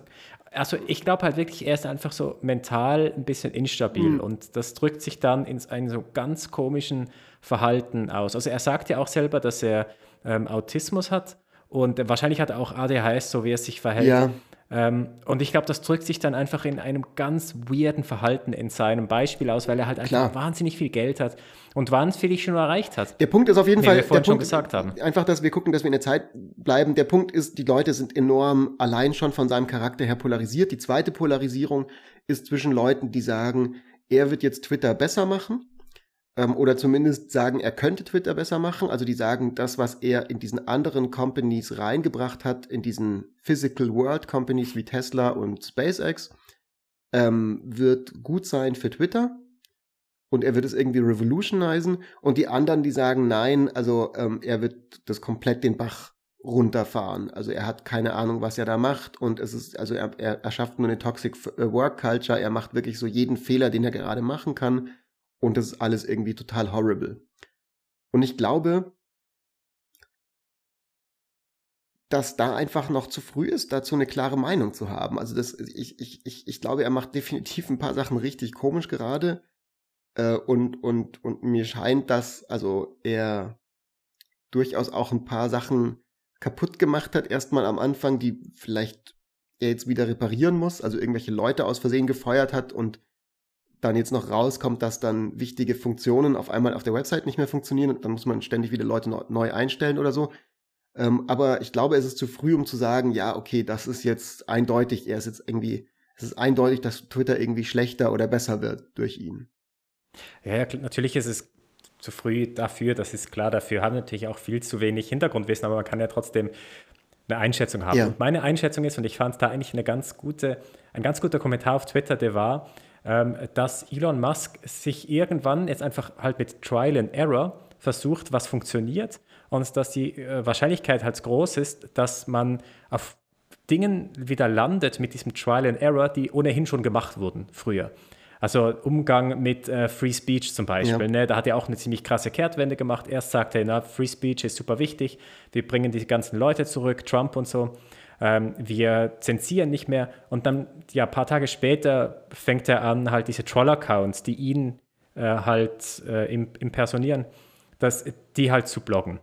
Speaker 1: Also ich glaube halt wirklich, er ist einfach so mental ein bisschen instabil mhm. und das drückt sich dann in einem so ganz komischen Verhalten aus. Also er sagt ja auch selber, dass er ähm, Autismus hat und wahrscheinlich hat er auch ADHS, so wie er sich verhält.
Speaker 2: Ja.
Speaker 1: Ähm, und ich glaube, das drückt sich dann einfach in einem ganz weirden Verhalten in seinem Beispiel aus, weil er halt einfach Klar. wahnsinnig viel Geld hat und wahnsinnig schon erreicht hat.
Speaker 2: Der Punkt ist auf jeden
Speaker 1: Fall, wir der Punkt, gesagt haben.
Speaker 2: einfach, dass wir gucken, dass wir in der Zeit bleiben. Der Punkt ist, die Leute sind enorm allein schon von seinem Charakter her polarisiert. Die zweite Polarisierung ist zwischen Leuten, die sagen, er wird jetzt Twitter besser machen ähm, oder zumindest sagen, er könnte Twitter besser machen. Also die sagen, das, was er in diesen anderen Companies reingebracht hat, in diesen Physical World Companies wie Tesla und SpaceX, ähm, wird gut sein für Twitter. Und er wird es irgendwie revolutionisen. Und die anderen, die sagen, nein, also ähm, er wird das komplett den Bach runterfahren. Also er hat keine Ahnung, was er da macht und es ist, also er, er, er schafft nur eine Toxic Work Culture, er macht wirklich so jeden Fehler, den er gerade machen kann und das ist alles irgendwie total horrible. Und ich glaube, dass da einfach noch zu früh ist, dazu eine klare Meinung zu haben. Also das, ich, ich, ich, ich glaube, er macht definitiv ein paar Sachen richtig komisch gerade. Äh, und, und, und mir scheint, dass also er durchaus auch ein paar Sachen kaputt gemacht hat, erstmal am Anfang, die vielleicht er jetzt wieder reparieren muss, also irgendwelche Leute aus Versehen gefeuert hat und dann jetzt noch rauskommt, dass dann wichtige Funktionen auf einmal auf der Website nicht mehr funktionieren und dann muss man ständig wieder Leute neu einstellen oder so. Ähm, aber ich glaube, es ist zu früh, um zu sagen, ja, okay, das ist jetzt eindeutig, er ist jetzt irgendwie, es ist eindeutig, dass Twitter irgendwie schlechter oder besser wird durch ihn.
Speaker 1: Ja, ja natürlich ist es zu früh dafür, das ist klar, dafür haben natürlich auch viel zu wenig Hintergrundwissen, aber man kann ja trotzdem eine Einschätzung haben. Ja. Und meine Einschätzung ist, und ich fand da eigentlich eine ganz gute, ein ganz guter Kommentar auf Twitter, der war, ähm, dass Elon Musk sich irgendwann jetzt einfach halt mit Trial and Error versucht, was funktioniert und dass die äh, Wahrscheinlichkeit halt groß ist, dass man auf Dingen wieder landet mit diesem Trial and Error, die ohnehin schon gemacht wurden früher. Also Umgang mit äh, Free Speech zum Beispiel. Ja. Ne? Da hat er auch eine ziemlich krasse Kehrtwende gemacht. Erst sagte er, na, Free Speech ist super wichtig, wir bringen die ganzen Leute zurück, Trump und so ähm, wir zensieren nicht mehr. Und dann, ja, ein paar Tage später fängt er an, halt diese Troll-Accounts, die ihn äh, halt äh, impersonieren, das, die halt zu bloggen.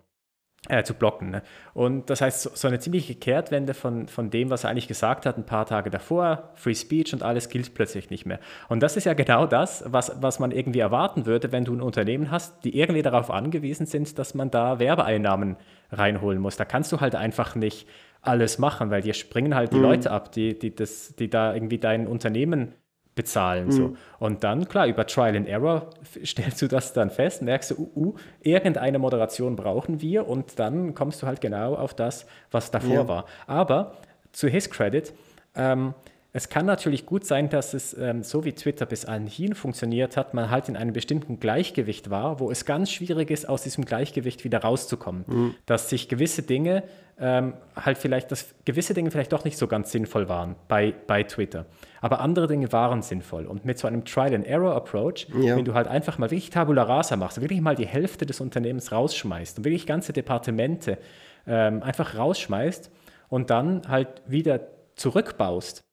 Speaker 1: Äh, zu blocken. Ne? Und das heißt, so, so, eine ziemliche Kehrtwende von, von dem, was er eigentlich gesagt hat, ein paar Tage davor, Free Speech und alles gilt plötzlich nicht mehr. Und das ist ja genau das, was, was man irgendwie erwarten würde, wenn du ein Unternehmen hast, die irgendwie darauf angewiesen sind, dass man da Werbeeinnahmen reinholen muss. Da kannst du halt einfach nicht alles machen, weil dir springen halt die mhm. Leute ab, die, die, das, die da irgendwie dein Unternehmen bezahlen. Mhm. So. Und dann, klar, über Trial and Error stellst du das dann fest, merkst du, uh, uh, irgendeine Moderation brauchen wir und dann kommst du halt genau auf das, was davor ja. war. Aber zu his credit, ähm, es kann natürlich gut sein, dass es ähm, so wie Twitter bis anhin funktioniert hat, man halt in einem bestimmten Gleichgewicht war, wo es ganz schwierig ist, aus diesem Gleichgewicht wieder rauszukommen. Mhm. Dass sich gewisse Dinge ähm, halt vielleicht, dass gewisse Dinge vielleicht doch nicht so ganz sinnvoll waren bei, bei Twitter. Aber andere Dinge waren sinnvoll. Und mit so einem Trial-and-Error-Approach, ja. wenn du halt einfach mal wirklich Tabula Rasa machst, wirklich mal die Hälfte des Unternehmens rausschmeißt und wirklich ganze Departemente ähm, einfach rausschmeißt und dann halt wieder zurückbaust,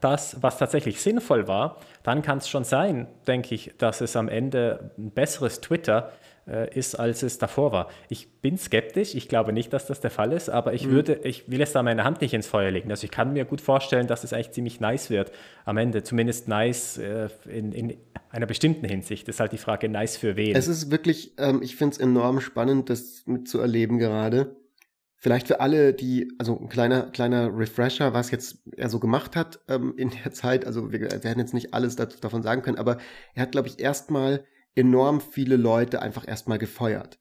Speaker 1: das, was tatsächlich sinnvoll war, dann kann es schon sein, denke ich, dass es am Ende ein besseres Twitter äh, ist, als es davor war. Ich bin skeptisch, ich glaube nicht, dass das der Fall ist, aber ich mhm. würde, ich will jetzt da meine Hand nicht ins Feuer legen. Also ich kann mir gut vorstellen, dass es eigentlich ziemlich nice wird am Ende, zumindest nice äh, in, in einer bestimmten Hinsicht. Das ist halt die Frage, nice für wen.
Speaker 2: Es ist wirklich, ähm, ich finde es enorm spannend, das mitzuerleben gerade Vielleicht für alle, die, also ein kleiner, kleiner Refresher, was jetzt er so gemacht hat ähm, in der Zeit. Also wir werden jetzt nicht alles davon sagen können, aber er hat, glaube ich, erstmal enorm viele Leute einfach erstmal gefeuert.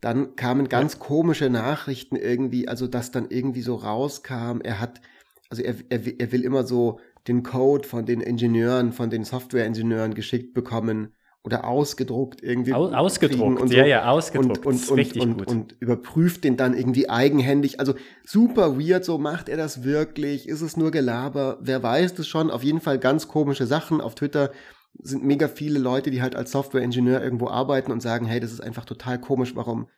Speaker 2: Dann kamen ganz ja. komische Nachrichten irgendwie, also dass dann irgendwie so rauskam, er hat, also er, er, er will immer so den Code von den Ingenieuren, von den Softwareingenieuren geschickt bekommen oder ausgedruckt irgendwie.
Speaker 1: Aus, ausgedruckt, und so. ja, ja, ausgedruckt.
Speaker 2: Und, und, und, und, und, überprüft den dann irgendwie eigenhändig. Also super weird, so macht er das wirklich? Ist es nur Gelaber? Wer weiß das schon? Auf jeden Fall ganz komische Sachen. Auf Twitter sind mega viele Leute, die halt als Softwareingenieur irgendwo arbeiten und sagen, hey, das ist einfach total komisch, warum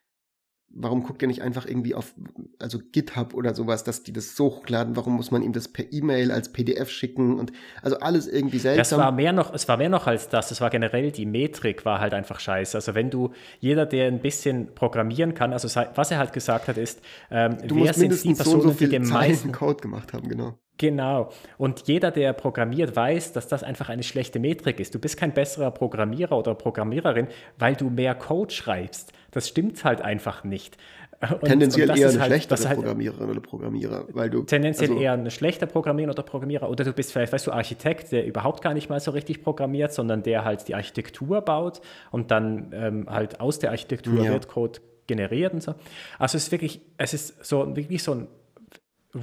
Speaker 2: warum guckt ihr nicht einfach irgendwie auf, also GitHub oder sowas, dass die das so hochladen? Warum muss man ihm das per E-Mail als PDF schicken und also alles irgendwie seltsam?
Speaker 1: Es war mehr noch, es war mehr noch als das. Es war generell die Metrik war halt einfach scheiße. Also wenn du jeder, der ein bisschen programmieren kann, also was er halt gesagt hat, ist,
Speaker 2: ähm, du wer sind die Personen, so, so die den meisten Code gemacht haben, genau.
Speaker 1: Genau. Und jeder, der programmiert, weiß, dass das einfach eine schlechte Metrik ist. Du bist kein besserer Programmierer oder Programmiererin, weil du mehr Code schreibst. Das stimmt halt einfach nicht.
Speaker 2: Und, tendenziell und eher eine halt, schlechtere halt, Programmiererin oder Programmierer, weil du
Speaker 1: tendenziell also, eher eine schlechte Programmiererin oder Programmierer oder du bist vielleicht, weißt du, Architekt, der überhaupt gar nicht mal so richtig programmiert, sondern der halt die Architektur baut und dann ähm, halt aus der Architektur ja. wird Code generiert und so. Also es ist wirklich, es ist so wirklich so ein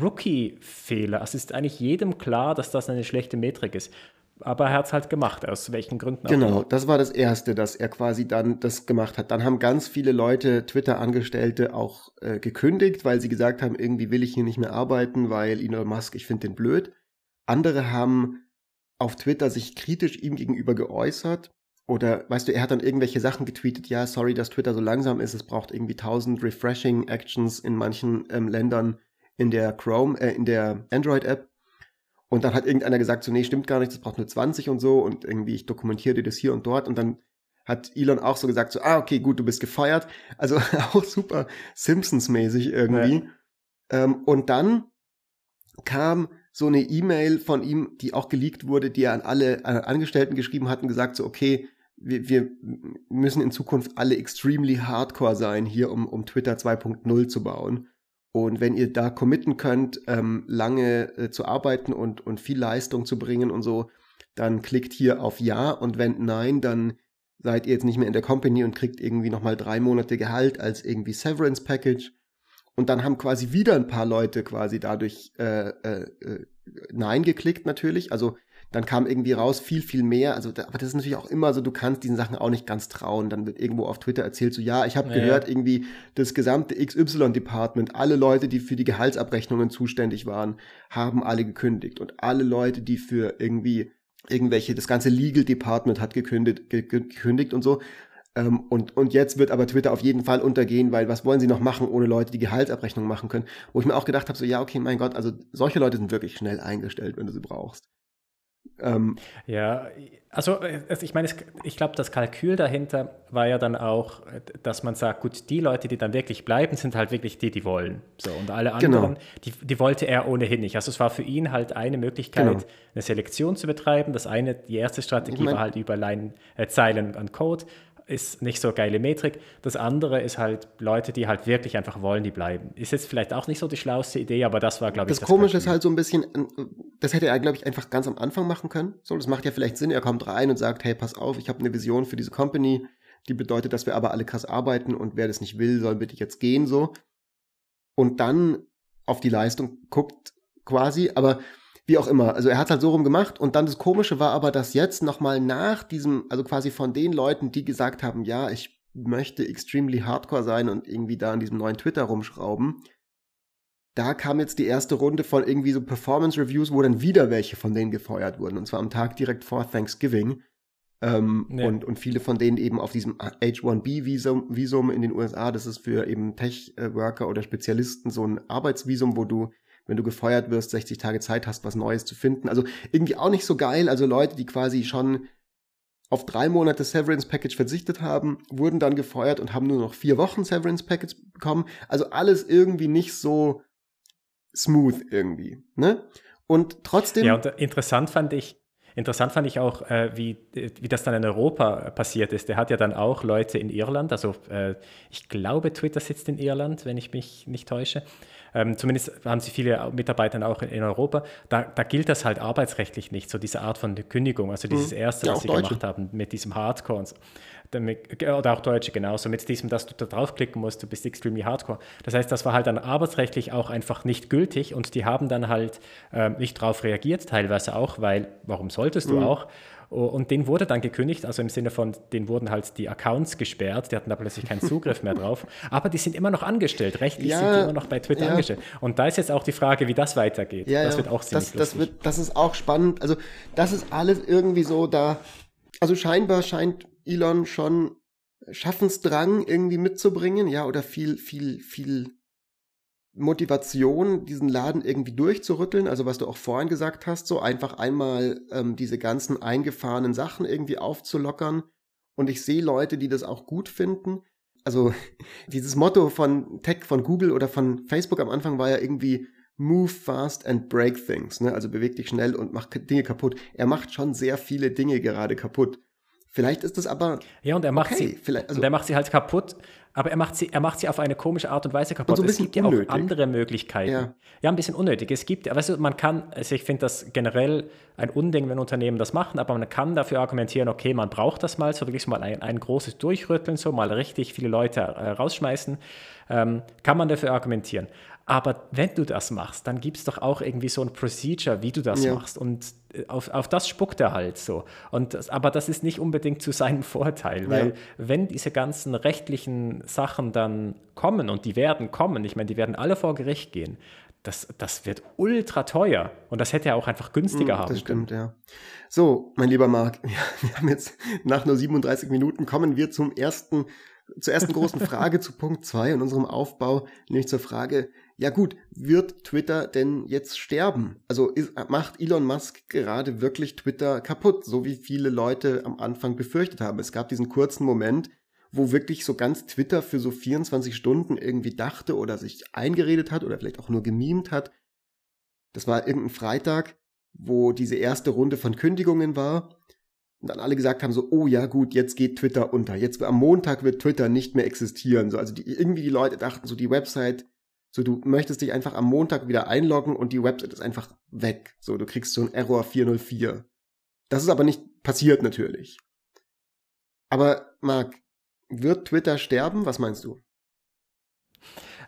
Speaker 1: Rookie-Fehler. Es ist eigentlich jedem klar, dass das eine schlechte Metrik ist. Aber er hat es halt gemacht, aus welchen Gründen
Speaker 2: auch Genau, das war das Erste, dass er quasi dann das gemacht hat. Dann haben ganz viele Leute, Twitter-Angestellte, auch äh, gekündigt, weil sie gesagt haben, irgendwie will ich hier nicht mehr arbeiten, weil Elon Musk, ich finde den blöd. Andere haben auf Twitter sich kritisch ihm gegenüber geäußert. Oder, weißt du, er hat dann irgendwelche Sachen getweetet, ja, sorry, dass Twitter so langsam ist, es braucht irgendwie 1000 Refreshing Actions in manchen ähm, Ländern in der Chrome, äh, in der Android-App. Und dann hat irgendeiner gesagt, so, nee, stimmt gar nicht, das braucht nur 20 und so. Und irgendwie, ich dokumentiere dir das hier und dort. Und dann hat Elon auch so gesagt, so, ah, okay, gut, du bist gefeuert. Also auch super Simpsons-mäßig irgendwie. Ja. Ähm, und dann kam so eine E-Mail von ihm, die auch geleakt wurde, die er an alle äh, Angestellten geschrieben hat und gesagt, so, okay, wir, wir müssen in Zukunft alle extremely hardcore sein hier, um, um Twitter 2.0 zu bauen. Und wenn ihr da committen könnt, ähm, lange äh, zu arbeiten und, und viel Leistung zu bringen und so, dann klickt hier auf Ja und wenn nein, dann seid ihr jetzt nicht mehr in der Company und kriegt irgendwie nochmal drei Monate Gehalt als irgendwie Severance Package. Und dann haben quasi wieder ein paar Leute quasi dadurch äh, äh, äh Nein geklickt natürlich. Also dann kam irgendwie raus viel, viel mehr. Also, aber das ist natürlich auch immer so, du kannst diesen Sachen auch nicht ganz trauen. Dann wird irgendwo auf Twitter erzählt, so ja, ich habe ja, gehört, irgendwie das gesamte XY-Department, alle Leute, die für die Gehaltsabrechnungen zuständig waren, haben alle gekündigt. Und alle Leute, die für irgendwie irgendwelche, das ganze Legal Department hat gekündigt, gekündigt und so. Ähm, und, und jetzt wird aber Twitter auf jeden Fall untergehen, weil was wollen sie noch machen, ohne Leute, die Gehaltsabrechnung machen können? Wo ich mir auch gedacht habe, so ja, okay, mein Gott, also solche Leute sind wirklich schnell eingestellt, wenn du sie brauchst.
Speaker 1: Ähm, ja, also, ich meine, ich glaube, das Kalkül dahinter war ja dann auch, dass man sagt, gut, die Leute, die dann wirklich bleiben, sind halt wirklich die, die wollen. So, und alle genau. anderen, genau. die, die wollte er ohnehin nicht. Also es war für ihn halt eine Möglichkeit, genau. eine Selektion zu betreiben. Das eine, die erste Strategie ich mein, war halt über Line, äh, Zeilen an Code ist nicht so geile Metrik. Das andere ist halt Leute, die halt wirklich einfach wollen, die bleiben. Ist jetzt vielleicht auch nicht so die schlauste Idee, aber das war, glaube
Speaker 2: ich, das, das Komische ist halt so ein bisschen, das hätte er, glaube ich, einfach ganz am Anfang machen können. So, das macht ja vielleicht Sinn. Er kommt rein und sagt, hey, pass auf, ich habe eine Vision für diese Company. Die bedeutet, dass wir aber alle krass arbeiten und wer das nicht will, soll bitte jetzt gehen, so. Und dann auf die Leistung guckt quasi, aber wie auch immer. Also er hat halt so rum gemacht und dann das Komische war aber, dass jetzt nochmal nach diesem, also quasi von den Leuten, die gesagt haben, ja, ich möchte extremely hardcore sein und irgendwie da an diesem neuen Twitter rumschrauben, da kam jetzt die erste Runde von irgendwie so Performance Reviews, wo dann wieder welche von denen gefeuert wurden. Und zwar am Tag direkt vor Thanksgiving. Ähm, ja. und, und viele von denen eben auf diesem H1B-Visum Visum in den USA, das ist für eben Tech-Worker oder Spezialisten so ein Arbeitsvisum, wo du, wenn du gefeuert wirst, 60 Tage Zeit hast, was Neues zu finden. Also irgendwie auch nicht so geil. Also Leute, die quasi schon auf drei Monate Severance Package verzichtet haben, wurden dann gefeuert und haben nur noch vier Wochen Severance Package bekommen. Also alles irgendwie nicht so smooth irgendwie, ne? Und trotzdem.
Speaker 1: Ja, und interessant fand ich, Interessant fand ich auch, äh, wie, wie das dann in Europa passiert ist. Der hat ja dann auch Leute in Irland, also äh, ich glaube, Twitter sitzt in Irland, wenn ich mich nicht täusche. Ähm, zumindest haben sie viele Mitarbeiter auch in, in Europa. Da, da, gilt das halt arbeitsrechtlich nicht, so diese Art von Kündigung, also dieses mhm. erste, ja, was sie Deutsche. gemacht haben mit diesem Hardcore und so oder auch Deutsche genauso, mit diesem, dass du da draufklicken musst, du bist extremely hardcore. Das heißt, das war halt dann arbeitsrechtlich auch einfach nicht gültig und die haben dann halt äh, nicht drauf reagiert, teilweise auch, weil, warum solltest du mhm. auch? Und den wurde dann gekündigt, also im Sinne von, denen wurden halt die Accounts gesperrt, die hatten da plötzlich keinen Zugriff mehr drauf. Aber die sind immer noch angestellt, rechtlich ja, sind die immer noch bei Twitter ja. angestellt. Und da ist jetzt auch die Frage, wie das weitergeht.
Speaker 2: Ja, das wird auch ziemlich das, das, wird, das ist auch spannend. Also das ist alles irgendwie so da, also scheinbar scheint Elon schon Schaffensdrang irgendwie mitzubringen, ja, oder viel, viel, viel Motivation, diesen Laden irgendwie durchzurütteln, also was du auch vorhin gesagt hast, so einfach einmal ähm, diese ganzen eingefahrenen Sachen irgendwie aufzulockern. Und ich sehe Leute, die das auch gut finden. Also dieses Motto von Tech, von Google oder von Facebook am Anfang war ja irgendwie Move fast and break things, ne? Also beweg dich schnell und mach Dinge kaputt. Er macht schon sehr viele Dinge gerade kaputt. Vielleicht ist das aber.
Speaker 1: Ja, und er macht okay, sie. Also, und er macht sie halt kaputt, aber er macht sie, er macht sie auf eine komische Art und Weise kaputt. Und so es gibt unnötig. ja auch andere Möglichkeiten. Ja. ja, ein bisschen unnötig. Es gibt, weißt du, man kann, also ich finde das generell ein Unding, wenn Unternehmen das machen, aber man kann dafür argumentieren, okay, man braucht das mal, so wirklich mal ein, ein großes Durchrütteln, so mal richtig viele Leute äh, rausschmeißen, ähm, kann man dafür argumentieren. Aber wenn du das machst, dann gibt es doch auch irgendwie so ein Procedure, wie du das ja. machst. Und äh, auf, auf das spuckt er halt so. Und das, aber das ist nicht unbedingt zu seinem Vorteil, weil ja. wenn diese ganzen rechtlichen Sachen dann kommen und die werden kommen, ich meine, die werden alle vor Gericht gehen, das, das wird ultra teuer. Und das hätte er auch einfach günstiger mm, haben
Speaker 2: Das stimmt, können. ja. So, mein lieber Marc, wir haben jetzt nach nur 37 Minuten kommen wir zum ersten, zur ersten großen Frage zu Punkt 2 in unserem Aufbau, nämlich zur Frage, ja gut, wird Twitter denn jetzt sterben? Also ist, macht Elon Musk gerade wirklich Twitter kaputt, so wie viele Leute am Anfang befürchtet haben. Es gab diesen kurzen Moment, wo wirklich so ganz Twitter für so 24 Stunden irgendwie dachte oder sich eingeredet hat oder vielleicht auch nur gemimt hat. Das war irgendein Freitag, wo diese erste Runde von Kündigungen war und dann alle gesagt haben so, oh ja gut, jetzt geht Twitter unter. Jetzt am Montag wird Twitter nicht mehr existieren. So, also die, irgendwie die Leute dachten so, die Website so, du möchtest dich einfach am Montag wieder einloggen und die Website ist einfach weg. So, du kriegst so ein Error 404. Das ist aber nicht passiert natürlich. Aber Marc, wird Twitter sterben? Was meinst du?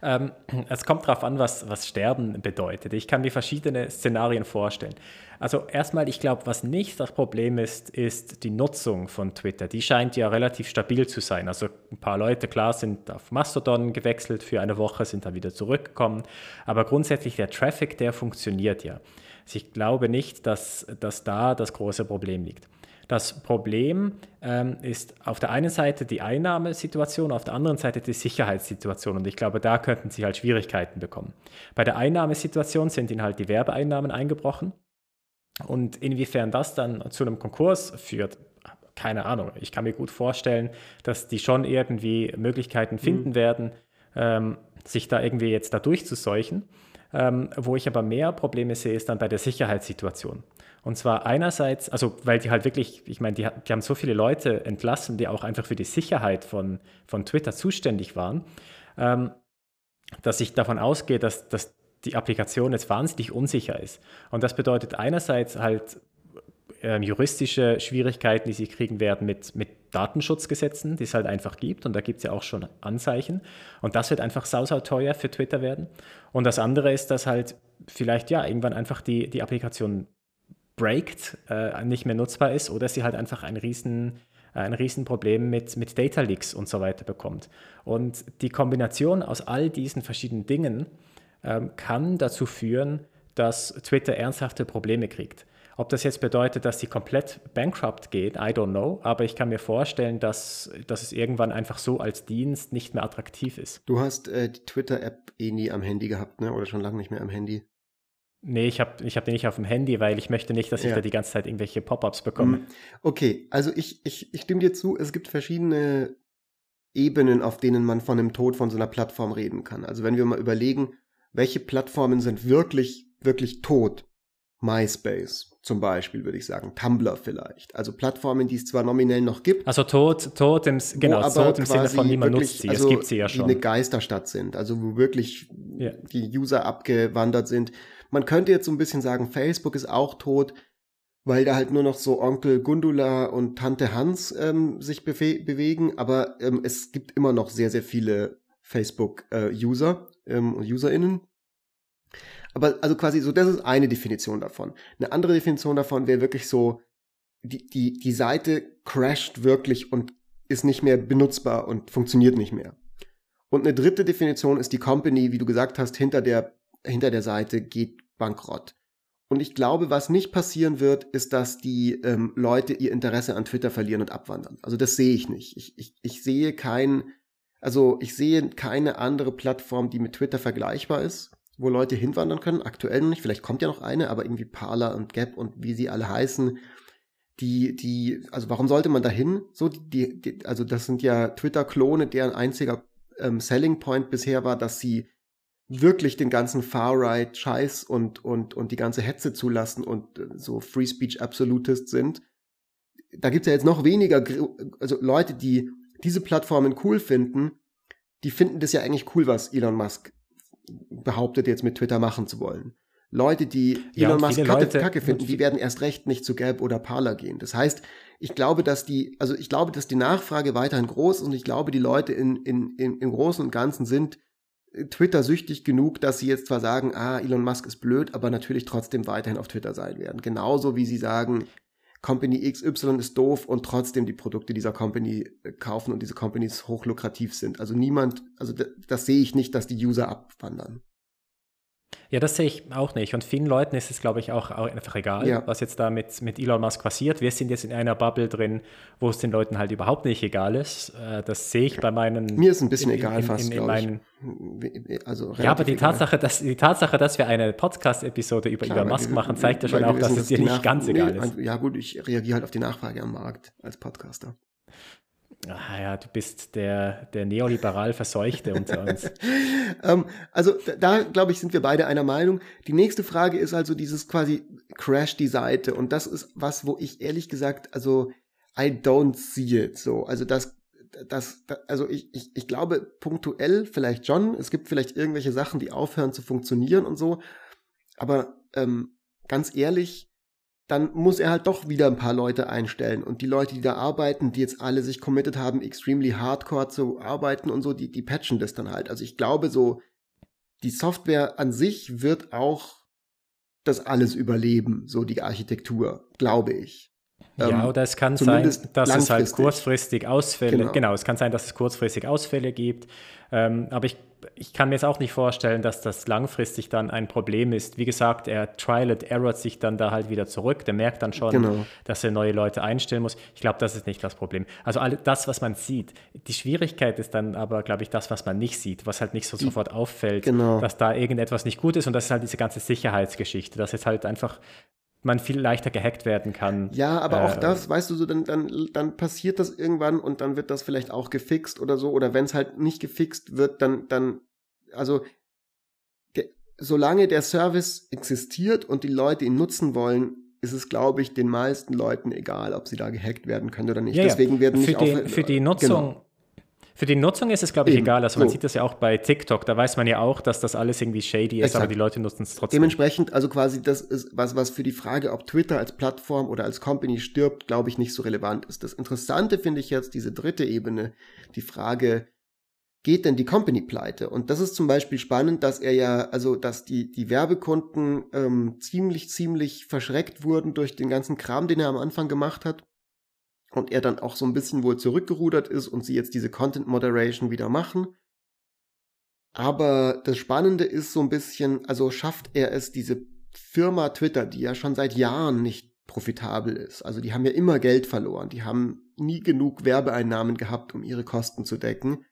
Speaker 1: Ähm, es kommt darauf an, was, was Sterben bedeutet. Ich kann mir verschiedene Szenarien vorstellen. Also erstmal, ich glaube, was nicht das Problem ist, ist die Nutzung von Twitter. Die scheint ja relativ stabil zu sein. Also ein paar Leute, klar, sind auf Mastodon gewechselt für eine Woche, sind dann wieder zurückgekommen. Aber grundsätzlich der Traffic, der funktioniert ja. Also ich glaube nicht, dass, dass da das große Problem liegt. Das Problem ähm, ist auf der einen Seite die Einnahmesituation, auf der anderen Seite die Sicherheitssituation. Und ich glaube, da könnten sie halt Schwierigkeiten bekommen. Bei der Einnahmesituation sind ihnen halt die Werbeeinnahmen eingebrochen. Und inwiefern das dann zu einem Konkurs führt, keine Ahnung. Ich kann mir gut vorstellen, dass die schon irgendwie Möglichkeiten finden mhm. werden, ähm, sich da irgendwie jetzt da durchzuseuchen. Ähm, wo ich aber mehr Probleme sehe, ist dann bei der Sicherheitssituation. Und zwar einerseits, also weil die halt wirklich, ich meine, die, die haben so viele Leute entlassen, die auch einfach für die Sicherheit von, von Twitter zuständig waren, ähm, dass ich davon ausgehe, dass, dass die Applikation jetzt wahnsinnig unsicher ist. Und das bedeutet einerseits halt ähm, juristische Schwierigkeiten, die sie kriegen werden mit, mit Datenschutzgesetzen, die es halt einfach gibt. Und da gibt es ja auch schon Anzeichen. Und das wird einfach sausau teuer für Twitter werden. Und das andere ist, dass halt vielleicht ja irgendwann einfach die, die Applikation breakt, äh, nicht mehr nutzbar ist oder sie halt einfach ein riesen ein Riesenproblem mit, mit Data Leaks und so weiter bekommt. Und die Kombination aus all diesen verschiedenen Dingen ähm, kann dazu führen, dass Twitter ernsthafte Probleme kriegt. Ob das jetzt bedeutet, dass sie komplett bankrupt geht, I don't know, aber ich kann mir vorstellen, dass, dass es irgendwann einfach so als Dienst nicht mehr attraktiv ist.
Speaker 2: Du hast äh, die Twitter-App eh nie am Handy gehabt, ne? Oder schon lange nicht mehr am Handy?
Speaker 1: Nee, ich habe ich hab den nicht auf dem Handy, weil ich möchte nicht, dass ich ja. da die ganze Zeit irgendwelche Pop-ups bekomme. Mhm.
Speaker 2: Okay, also ich, ich, ich stimme dir zu, es gibt verschiedene Ebenen, auf denen man von dem Tod von so einer Plattform reden kann. Also wenn wir mal überlegen, welche Plattformen sind wirklich, wirklich tot? MySpace zum Beispiel, würde ich sagen. Tumblr vielleicht. Also Plattformen, die es zwar nominell noch gibt.
Speaker 1: Also tot, tot im, genau, tot im Sinne von niemand wirklich, nutzt sie. Also es gibt sie ja schon.
Speaker 2: Die eine Geisterstadt sind. Also wo wirklich ja. die User abgewandert sind. Man könnte jetzt so ein bisschen sagen, Facebook ist auch tot, weil da halt nur noch so Onkel Gundula und Tante Hans ähm, sich bewe bewegen, aber ähm, es gibt immer noch sehr, sehr viele Facebook-User äh, ähm, und UserInnen. Aber also quasi so, das ist eine Definition davon. Eine andere Definition davon wäre wirklich so, die, die, die Seite crasht wirklich und ist nicht mehr benutzbar und funktioniert nicht mehr. Und eine dritte Definition ist die Company, wie du gesagt hast, hinter der, hinter der Seite geht bankrott. Und ich glaube, was nicht passieren wird, ist, dass die ähm, Leute ihr Interesse an Twitter verlieren und abwandern. Also das sehe ich nicht. Ich, ich, ich sehe kein, also ich sehe keine andere Plattform, die mit Twitter vergleichbar ist, wo Leute hinwandern können. Aktuell noch nicht, vielleicht kommt ja noch eine, aber irgendwie Parler und Gap und wie sie alle heißen, die, die, also warum sollte man da hin? So, die, die, also das sind ja Twitter-Klone, deren einziger ähm, Selling Point bisher war, dass sie wirklich den ganzen Far-Right-Scheiß und, und, und die ganze Hetze zulassen und äh, so Free Speech Absolutist sind. Da gibt's ja jetzt noch weniger, also Leute, die diese Plattformen cool finden, die finden das ja eigentlich cool, was Elon Musk behauptet, jetzt mit Twitter machen zu wollen. Leute, die ja, Elon Musk Kacke, Leute, Kacke finden, die werden erst recht nicht zu Gelb oder Parler gehen. Das heißt, ich glaube, dass die, also ich glaube, dass die Nachfrage weiterhin groß ist und ich glaube, die Leute in, in, in, im Großen und Ganzen sind Twitter süchtig genug, dass sie jetzt zwar sagen, ah, Elon Musk ist blöd, aber natürlich trotzdem weiterhin auf Twitter sein werden. Genauso wie sie sagen, Company XY ist doof und trotzdem die Produkte dieser Company äh, kaufen und diese Companies hochlukrativ sind. Also niemand, also das, das sehe ich nicht, dass die User abwandern.
Speaker 1: Ja, das sehe ich auch nicht. Und vielen Leuten ist es, glaube ich, auch einfach egal, ja. was jetzt da mit, mit Elon Musk passiert. Wir sind jetzt in einer Bubble drin, wo es den Leuten halt überhaupt nicht egal ist. Äh, das sehe ich bei meinen.
Speaker 2: Mir ist ein bisschen in, egal
Speaker 1: in,
Speaker 2: fast.
Speaker 1: In, in meinen, also ja, aber die Tatsache, dass, die Tatsache, dass wir eine Podcast-Episode über Klar, Elon Musk machen, zeigt ja schon auch, dass es dir nicht ganz egal ist.
Speaker 2: Ja, gut, ich reagiere halt auf die Nachfrage am Markt als Podcaster.
Speaker 1: Ah ja, du bist der, der neoliberal Verseuchte unter uns.
Speaker 2: ähm, also da, glaube ich, sind wir beide einer Meinung. Die nächste Frage ist also dieses quasi Crash die Seite. Und das ist was, wo ich ehrlich gesagt, also I don't see it so. Also das, das, also ich, ich, ich glaube punktuell vielleicht schon. Es gibt vielleicht irgendwelche Sachen, die aufhören zu funktionieren und so. Aber ähm, ganz ehrlich, dann muss er halt doch wieder ein paar Leute einstellen. Und die Leute, die da arbeiten, die jetzt alle sich committed haben, extremely hardcore zu arbeiten und so, die, die patchen das dann halt. Also ich glaube so, die Software an sich wird auch das alles überleben, so die Architektur, glaube ich.
Speaker 1: Ja, ähm, oder es kann sein, dass es halt kurzfristig Ausfälle, genau. genau. es kann sein, dass es kurzfristig Ausfälle gibt. Ähm, aber ich ich kann mir jetzt auch nicht vorstellen, dass das langfristig dann ein Problem ist. Wie gesagt, er trialet, errort sich dann da halt wieder zurück. Der merkt dann schon, genau. dass er neue Leute einstellen muss. Ich glaube, das ist nicht das Problem. Also all das, was man sieht. Die Schwierigkeit ist dann aber, glaube ich, das, was man nicht sieht, was halt nicht so sofort auffällt, genau. dass da irgendetwas nicht gut ist. Und das ist halt diese ganze Sicherheitsgeschichte, dass jetzt halt einfach man viel leichter gehackt werden kann.
Speaker 2: Ja, aber äh, auch das, weißt du, so dann, dann, dann passiert das irgendwann und dann wird das vielleicht auch gefixt oder so. Oder wenn es halt nicht gefixt wird, dann, dann, also solange der Service existiert und die Leute ihn nutzen wollen, ist es, glaube ich, den meisten Leuten egal, ob sie da gehackt werden können oder nicht.
Speaker 1: Ja, Deswegen werden für nicht die, auf, für die Nutzung, genau. Für die Nutzung ist es, glaube ich, Eben. egal. Also man so. sieht das ja auch bei TikTok. Da weiß man ja auch, dass das alles irgendwie shady ist, Exakt. aber die Leute nutzen es trotzdem.
Speaker 2: Dementsprechend, also quasi das ist was, was für die Frage, ob Twitter als Plattform oder als Company stirbt, glaube ich, nicht so relevant ist. Das Interessante finde ich jetzt diese dritte Ebene, die Frage, geht denn die Company pleite? Und das ist zum Beispiel spannend, dass er ja, also dass die, die Werbekunden ähm, ziemlich, ziemlich verschreckt wurden durch den ganzen Kram, den er am Anfang gemacht hat. Und er dann auch so ein bisschen wohl zurückgerudert ist und sie jetzt diese Content Moderation wieder machen. Aber das Spannende ist so ein bisschen, also schafft er es, diese Firma Twitter, die ja schon seit Jahren nicht profitabel ist. Also die haben ja immer Geld verloren. Die haben nie genug Werbeeinnahmen gehabt, um ihre Kosten zu decken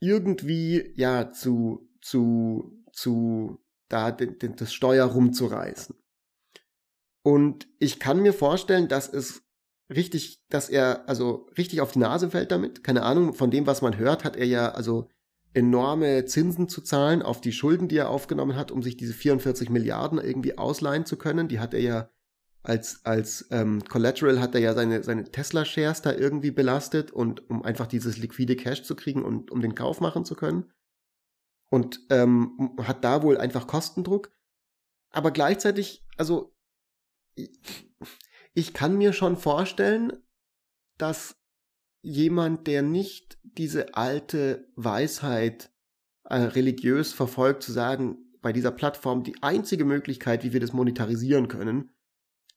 Speaker 2: irgendwie ja zu zu zu da den, den, das Steuer rumzureißen. Und ich kann mir vorstellen, dass es richtig, dass er also richtig auf die Nase fällt damit. Keine Ahnung, von dem, was man hört, hat er ja also enorme Zinsen zu zahlen auf die Schulden, die er aufgenommen hat, um sich diese 44 Milliarden irgendwie ausleihen zu können. Die hat er ja als, als ähm, Collateral hat er ja seine, seine Tesla-Shares da irgendwie belastet und um einfach dieses liquide Cash zu kriegen und um den Kauf machen zu können. Und ähm, hat da wohl einfach Kostendruck. Aber gleichzeitig, also ich kann mir schon vorstellen, dass jemand, der nicht diese alte Weisheit äh, religiös verfolgt, zu sagen, bei dieser Plattform die einzige Möglichkeit, wie wir das monetarisieren können,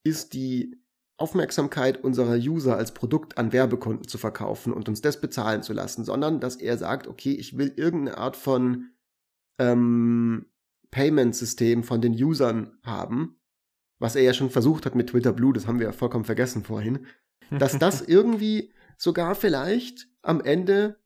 Speaker 2: ist die Aufmerksamkeit unserer User als Produkt an Werbekunden zu verkaufen und uns das bezahlen zu lassen, sondern dass er sagt, okay, ich will irgendeine Art von ähm, Payment-System von den Usern haben, was er ja schon versucht hat mit Twitter Blue, das haben wir ja vollkommen vergessen vorhin, dass das irgendwie sogar vielleicht am Ende,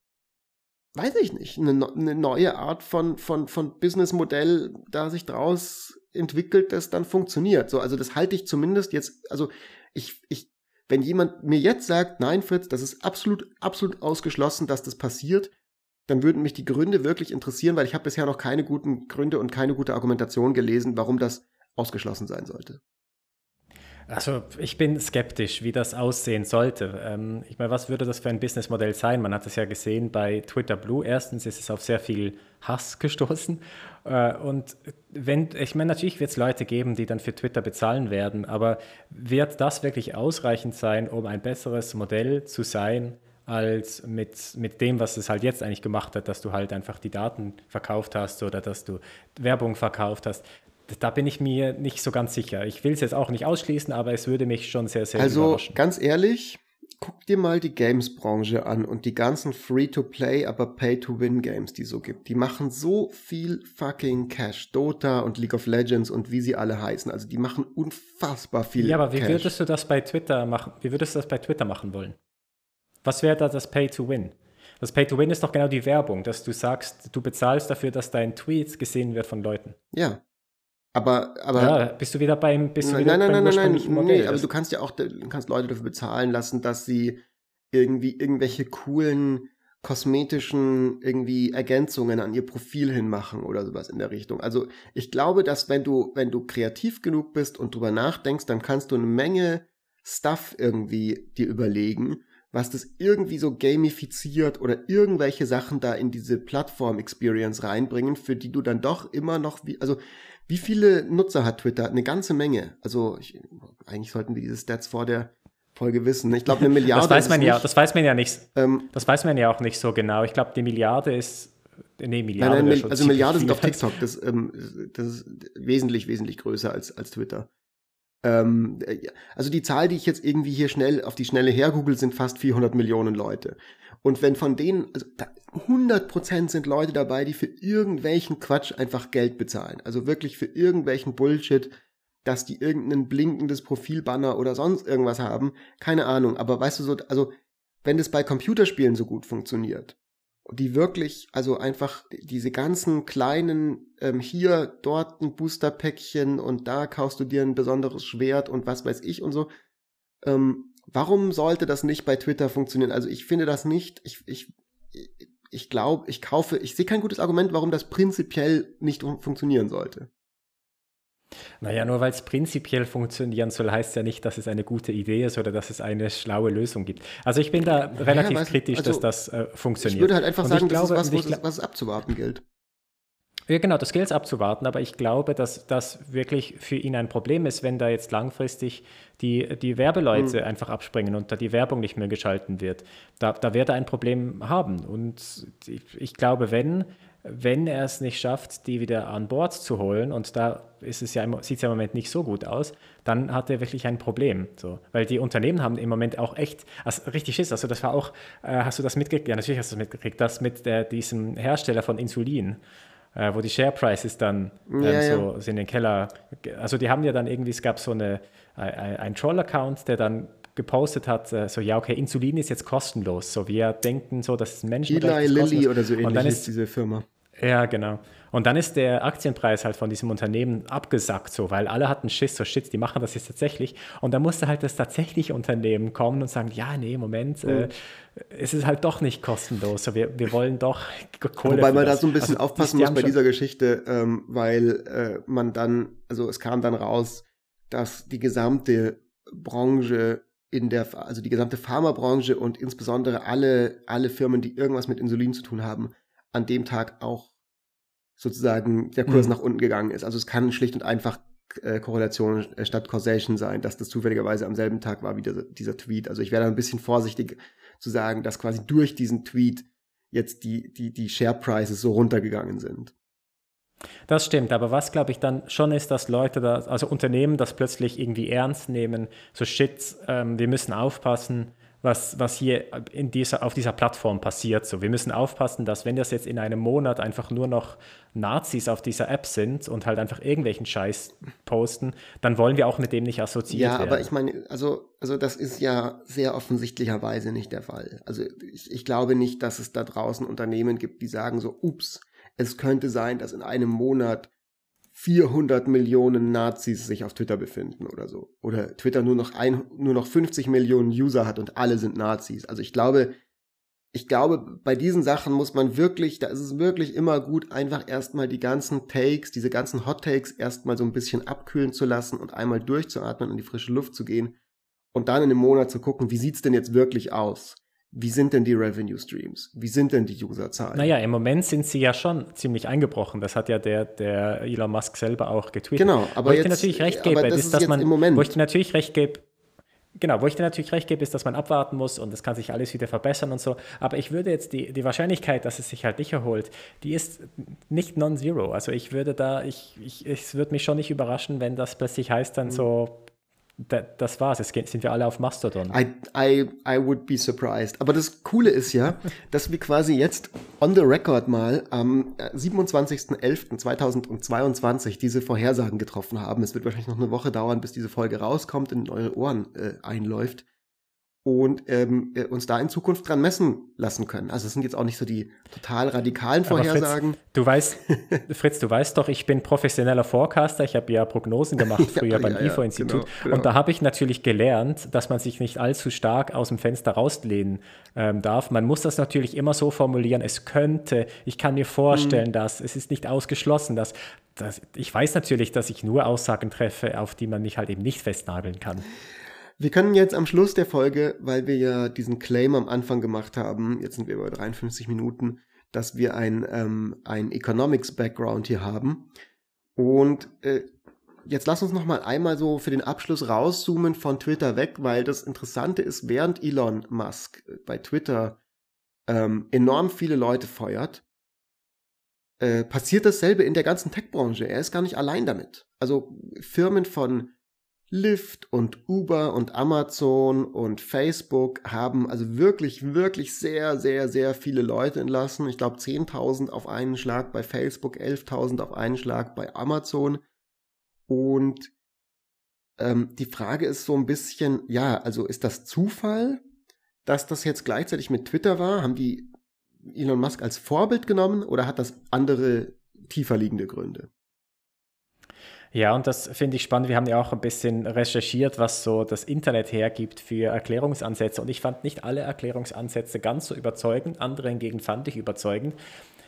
Speaker 2: weiß ich nicht, eine, eine neue Art von, von, von Businessmodell da sich draus entwickelt, das dann funktioniert. So, also das halte ich zumindest jetzt, also ich, ich, wenn jemand mir jetzt sagt, nein, Fritz, das ist absolut, absolut ausgeschlossen, dass das passiert, dann würden mich die Gründe wirklich interessieren, weil ich habe bisher noch keine guten Gründe und keine gute Argumentation gelesen, warum das ausgeschlossen sein sollte.
Speaker 1: Also ich bin skeptisch, wie das aussehen sollte. Ähm, ich meine, was würde das für ein Businessmodell sein? Man hat es ja gesehen bei Twitter Blue. Erstens ist es auf sehr viel Hass gestoßen. Äh, und wenn, ich meine, natürlich wird es Leute geben, die dann für Twitter bezahlen werden, aber wird das wirklich ausreichend sein, um ein besseres Modell zu sein? als mit, mit dem, was es halt jetzt eigentlich gemacht hat, dass du halt einfach die Daten verkauft hast oder dass du Werbung verkauft hast da bin ich mir nicht so ganz sicher. Ich will es jetzt auch nicht ausschließen, aber es würde mich schon sehr, sehr
Speaker 2: also, überraschen. Also ganz ehrlich, guck dir mal die Games-Branche an und die ganzen Free-to-Play, aber Pay-to-Win-Games, die so gibt. Die machen so viel fucking Cash. Dota und League of Legends und wie sie alle heißen. Also die machen unfassbar viel Cash. Ja,
Speaker 1: aber wie
Speaker 2: Cash.
Speaker 1: würdest du das bei Twitter machen? Wie würdest du das bei Twitter machen wollen? Was wäre da das Pay-to-Win? Das Pay-to-Win ist doch genau die Werbung, dass du sagst, du bezahlst dafür, dass dein Tweet gesehen wird von Leuten.
Speaker 2: Ja, aber, aber.
Speaker 1: Ja, bist du wieder beim, bist du wieder
Speaker 2: nein,
Speaker 1: beim
Speaker 2: nein, nein, nein, nee, aber du kannst ja auch, du kannst Leute dafür bezahlen lassen, dass sie irgendwie irgendwelche coolen kosmetischen irgendwie Ergänzungen an ihr Profil hinmachen oder sowas in der Richtung. Also ich glaube, dass wenn du, wenn du kreativ genug bist und drüber nachdenkst, dann kannst du eine Menge Stuff irgendwie dir überlegen, was das irgendwie so gamifiziert oder irgendwelche Sachen da in diese Plattform-Experience reinbringen, für die du dann doch immer noch wie, also wie viele Nutzer hat Twitter? Eine ganze Menge. Also ich, eigentlich sollten wir diese Stats vor der Folge wissen. Ich glaube, eine Milliarde.
Speaker 1: das weiß man ja. Das weiß man ja nicht. Ähm, das weiß man ja auch nicht so genau. Ich glaube, die Milliarde ist Nee, Milliarde.
Speaker 2: Nein, nein, also Milliarden sind auf TikTok. Das, ähm, das ist wesentlich, wesentlich größer als, als Twitter. Ähm, also die Zahl, die ich jetzt irgendwie hier schnell auf die Schnelle hergoogle, sind fast 400 Millionen Leute. Und wenn von denen, also 100% sind Leute dabei, die für irgendwelchen Quatsch einfach Geld bezahlen. Also wirklich für irgendwelchen Bullshit, dass die irgendein blinkendes Profilbanner oder sonst irgendwas haben. Keine Ahnung. Aber weißt du so, also wenn das bei Computerspielen so gut funktioniert, die wirklich, also einfach diese ganzen kleinen, ähm, hier, dort ein Booster-Päckchen und da kaufst du dir ein besonderes Schwert und was weiß ich und so. Ähm, warum sollte das nicht bei Twitter funktionieren? Also ich finde das nicht, ich, ich, ich glaube, ich kaufe, ich sehe kein gutes Argument, warum das prinzipiell nicht funktionieren sollte.
Speaker 1: Naja, nur weil es prinzipiell funktionieren soll, heißt ja nicht, dass es eine gute Idee ist oder dass es eine schlaue Lösung gibt. Also ich bin da naja, relativ kritisch, also, dass das äh, funktioniert. Ich
Speaker 2: würde halt einfach Und sagen, glaube, das ist was, was, was abzuwarten gilt.
Speaker 1: Ja, genau, das gilt es abzuwarten, aber ich glaube, dass das wirklich für ihn ein Problem ist, wenn da jetzt langfristig die, die Werbeleute mhm. einfach abspringen und da die Werbung nicht mehr geschalten wird. Da, da wird er ein Problem haben. Und ich, ich glaube, wenn, wenn er es nicht schafft, die wieder an Bord zu holen, und da ist es ja, sieht es ja im Moment nicht so gut aus, dann hat er wirklich ein Problem. So. Weil die Unternehmen haben im Moment auch echt, also richtig Schiss, also das war auch, äh, hast du das mitgekriegt? Ja, natürlich hast du das mitgekriegt, das mit der, diesem Hersteller von Insulin äh, wo die Share Prices dann ähm, ja, so ja. in den Keller. Also die haben ja dann irgendwie, es gab so eine, ein, ein Troll-Account, der dann gepostet hat, äh, so ja, okay, Insulin ist jetzt kostenlos. So wir denken so, dass es Menschen
Speaker 2: Eli Lilly oder so ähnlich und dann ist diese Firma.
Speaker 1: Ja, genau. Und dann ist der Aktienpreis halt von diesem Unternehmen abgesackt, so, weil alle hatten Schiss, so Shit, die machen das jetzt tatsächlich. Und dann musste halt das tatsächliche Unternehmen kommen und sagen, ja, nee, Moment, mhm. äh, es ist halt doch nicht kostenlos. So, wir, wir wollen doch
Speaker 2: Kohle. Wobei man da so ein bisschen also, aufpassen muss bei dieser Geschichte, ähm, weil äh, man dann, also es kam dann raus, dass die gesamte Branche in der, also die gesamte Pharmabranche und insbesondere alle, alle Firmen, die irgendwas mit Insulin zu tun haben, an dem Tag auch sozusagen der Kurs mhm. nach unten gegangen ist. Also es kann schlicht und einfach äh, Korrelation äh, statt Causation sein, dass das zufälligerweise am selben Tag war wie dieser, dieser Tweet. Also ich wäre da ein bisschen vorsichtig zu sagen, dass quasi durch diesen Tweet jetzt die, die, die Share Prices so runtergegangen sind.
Speaker 1: Das stimmt, aber was glaube ich dann schon ist, dass Leute, da, also Unternehmen das plötzlich irgendwie ernst nehmen, so shit, ähm, wir müssen aufpassen, was, was hier in dieser, auf dieser Plattform passiert. So, wir müssen aufpassen, dass wenn das jetzt in einem Monat einfach nur noch Nazis auf dieser App sind und halt einfach irgendwelchen Scheiß posten, dann wollen wir auch mit dem nicht assoziiert
Speaker 2: ja,
Speaker 1: werden.
Speaker 2: Ja, aber ich meine, also, also das ist ja sehr offensichtlicherweise nicht der Fall. Also ich, ich glaube nicht, dass es da draußen Unternehmen gibt, die sagen so, ups, es könnte sein, dass in einem Monat 400 Millionen Nazis sich auf Twitter befinden oder so. Oder Twitter nur noch, ein, nur noch 50 Millionen User hat und alle sind Nazis. Also ich glaube, ich glaube, bei diesen Sachen muss man wirklich, da ist es wirklich immer gut, einfach erstmal die ganzen Takes, diese ganzen Hot Takes erstmal so ein bisschen abkühlen zu lassen und einmal durchzuatmen und in die frische Luft zu gehen und dann in einem Monat zu gucken, wie sieht's denn jetzt wirklich aus? Wie sind denn die Revenue Streams? Wie sind denn die Userzahlen?
Speaker 1: Naja, im Moment sind sie ja schon ziemlich eingebrochen. Das hat ja der, der Elon Musk selber auch getweetet.
Speaker 2: Genau, aber wo
Speaker 1: ich
Speaker 2: jetzt,
Speaker 1: dir natürlich recht gebe, das ist, dass man, wo ich dir natürlich recht gebe, Genau, wo ich dir natürlich recht gebe, ist, dass man abwarten muss und es kann sich alles wieder verbessern und so. Aber ich würde jetzt die, die Wahrscheinlichkeit, dass es sich halt nicht erholt, die ist nicht non-zero. Also ich würde da, ich, ich, es würde mich schon nicht überraschen, wenn das plötzlich heißt dann mhm. so das war's. Jetzt sind wir alle auf Mastodon.
Speaker 2: I, I, I would be surprised. Aber das Coole ist ja, dass wir quasi jetzt on the record mal am 27.11.2022 diese Vorhersagen getroffen haben. Es wird wahrscheinlich noch eine Woche dauern, bis diese Folge rauskommt und in eure Ohren äh, einläuft und ähm, äh, uns da in Zukunft dran messen lassen können. Also es sind jetzt auch nicht so die total radikalen Vorhersagen.
Speaker 1: Fritz, du weißt, Fritz, du weißt doch, ich bin professioneller Forecaster. Ich habe ja Prognosen gemacht früher ja, beim ja, IFO-Institut. Genau, genau. Und da habe ich natürlich gelernt, dass man sich nicht allzu stark aus dem Fenster rauslehnen ähm, darf. Man muss das natürlich immer so formulieren, es könnte, ich kann mir vorstellen, hm. dass, es ist nicht ausgeschlossen, dass, dass ich weiß natürlich, dass ich nur Aussagen treffe, auf die man mich halt eben nicht festnageln kann.
Speaker 2: Wir können jetzt am Schluss der Folge, weil wir ja diesen Claim am Anfang gemacht haben, jetzt sind wir über 53 Minuten, dass wir ein, ähm, ein Economics-Background hier haben. Und äh, jetzt lass uns noch mal einmal so für den Abschluss rauszoomen von Twitter weg, weil das Interessante ist, während Elon Musk bei Twitter ähm, enorm viele Leute feuert, äh, passiert dasselbe in der ganzen Tech-Branche. Er ist gar nicht allein damit. Also Firmen von Lyft und Uber und Amazon und Facebook haben also wirklich, wirklich sehr, sehr, sehr viele Leute entlassen. Ich glaube 10.000 auf einen Schlag bei Facebook, 11.000 auf einen Schlag bei Amazon. Und ähm, die Frage ist so ein bisschen, ja, also ist das Zufall, dass das jetzt gleichzeitig mit Twitter war? Haben die Elon Musk als Vorbild genommen oder hat das andere tiefer liegende Gründe?
Speaker 1: Ja, und das finde ich spannend. Wir haben ja auch ein bisschen recherchiert, was so das Internet hergibt für Erklärungsansätze. Und ich fand nicht alle Erklärungsansätze ganz so überzeugend, andere hingegen fand ich überzeugend.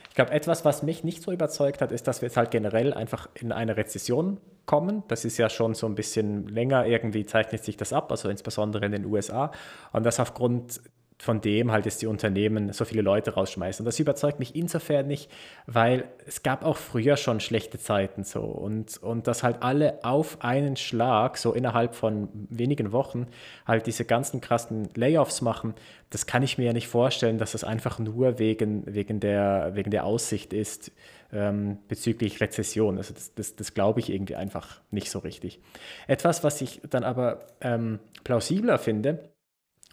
Speaker 1: Ich glaube, etwas, was mich nicht so überzeugt hat, ist, dass wir jetzt halt generell einfach in eine Rezession kommen. Das ist ja schon so ein bisschen länger, irgendwie zeichnet sich das ab, also insbesondere in den USA. Und das aufgrund von dem halt jetzt die Unternehmen so viele Leute rausschmeißen. Und das überzeugt mich insofern nicht, weil es gab auch früher schon schlechte Zeiten so und, und dass halt alle auf einen Schlag, so innerhalb von wenigen Wochen, halt diese ganzen krassen Layoffs machen, das kann ich mir ja nicht vorstellen, dass das einfach nur wegen, wegen, der, wegen der Aussicht ist ähm, bezüglich Rezession. Also das, das, das glaube ich irgendwie einfach nicht so richtig. Etwas, was ich dann aber ähm, plausibler finde,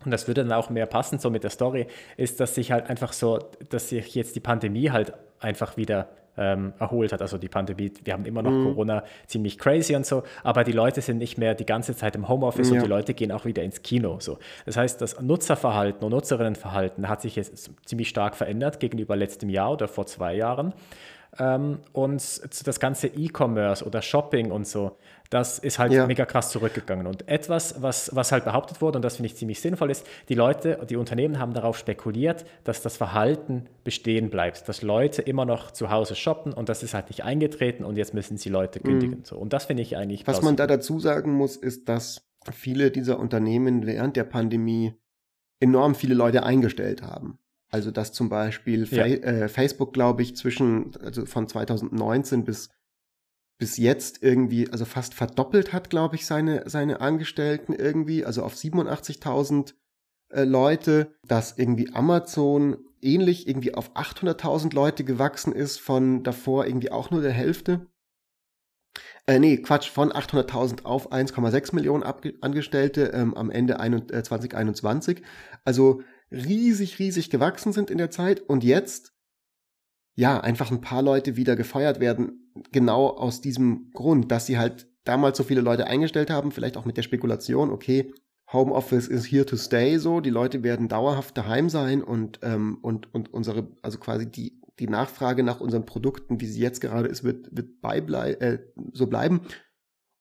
Speaker 1: und das würde dann auch mehr passen so mit der Story, ist, dass sich halt einfach so, dass sich jetzt die Pandemie halt einfach wieder ähm, erholt hat. Also die Pandemie, wir haben immer noch mhm. Corona ziemlich crazy und so, aber die Leute sind nicht mehr die ganze Zeit im Homeoffice ja. und die Leute gehen auch wieder ins Kino. So. Das heißt, das Nutzerverhalten und Nutzerinnenverhalten hat sich jetzt ziemlich stark verändert gegenüber letztem Jahr oder vor zwei Jahren. Ähm, und das ganze E-Commerce oder Shopping und so, das ist halt ja. mega krass zurückgegangen. Und etwas, was, was halt behauptet wurde, und das finde ich ziemlich sinnvoll ist, die Leute, die Unternehmen haben darauf spekuliert, dass das Verhalten bestehen bleibt, dass Leute immer noch zu Hause shoppen und das ist halt nicht eingetreten und jetzt müssen sie Leute mhm. kündigen. Mhm. So. Und das finde ich eigentlich.
Speaker 2: Was man da dazu sagen muss, ist, dass viele dieser Unternehmen während der Pandemie enorm viele Leute eingestellt haben. Also dass zum Beispiel ja. Fa äh, Facebook, glaube ich, zwischen, also von 2019 bis, bis jetzt irgendwie, also fast verdoppelt hat, glaube ich, seine, seine Angestellten irgendwie, also auf 87.000 äh, Leute, dass irgendwie Amazon ähnlich irgendwie auf 800.000 Leute gewachsen ist, von davor irgendwie auch nur der Hälfte. Äh, nee, Quatsch, von 800.000 auf 1,6 Millionen Angestellte ähm, am Ende ein, äh, 2021. Also riesig, riesig gewachsen sind in der Zeit und jetzt, ja, einfach ein paar Leute wieder gefeuert werden, genau aus diesem Grund, dass sie halt damals so viele Leute eingestellt haben, vielleicht auch mit der Spekulation, okay, Homeoffice is here to stay, so, die Leute werden dauerhaft daheim sein und, ähm, und, und unsere, also quasi die, die Nachfrage nach unseren Produkten, wie sie jetzt gerade ist, wird, wird beiblei äh, so bleiben.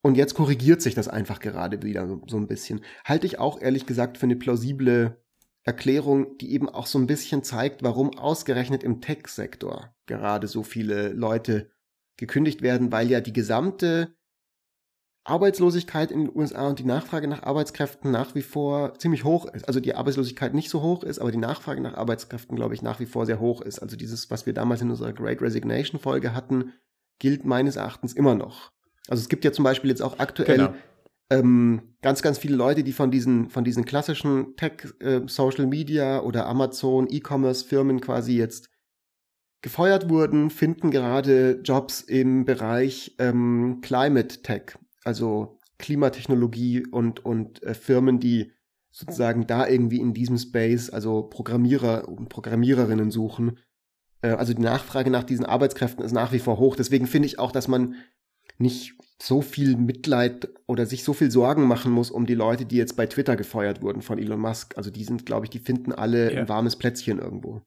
Speaker 2: Und jetzt korrigiert sich das einfach gerade wieder so, so ein bisschen. Halte ich auch ehrlich gesagt für eine plausible Erklärung, die eben auch so ein bisschen zeigt, warum ausgerechnet im Tech-Sektor gerade so viele Leute gekündigt werden, weil ja die gesamte Arbeitslosigkeit in den USA und die Nachfrage nach Arbeitskräften nach wie vor ziemlich hoch ist. Also die Arbeitslosigkeit nicht so hoch ist, aber die Nachfrage nach Arbeitskräften, glaube ich, nach wie vor sehr hoch ist. Also dieses, was wir damals in unserer Great Resignation Folge hatten, gilt meines Erachtens immer noch. Also es gibt ja zum Beispiel jetzt auch aktuell genau ähm, ganz, ganz viele Leute, die von diesen, von diesen klassischen Tech, äh, Social Media oder Amazon, E-Commerce-Firmen quasi jetzt gefeuert wurden, finden gerade Jobs im Bereich ähm, Climate Tech, also Klimatechnologie und, und äh, Firmen, die sozusagen da irgendwie in diesem Space, also Programmierer und Programmiererinnen suchen. Äh, also die Nachfrage nach diesen Arbeitskräften ist nach wie vor hoch. Deswegen finde ich auch, dass man nicht so viel Mitleid oder sich so viel Sorgen machen muss um die Leute, die jetzt bei Twitter gefeuert wurden von Elon Musk. Also die sind, glaube ich, die finden alle ja. ein warmes Plätzchen irgendwo.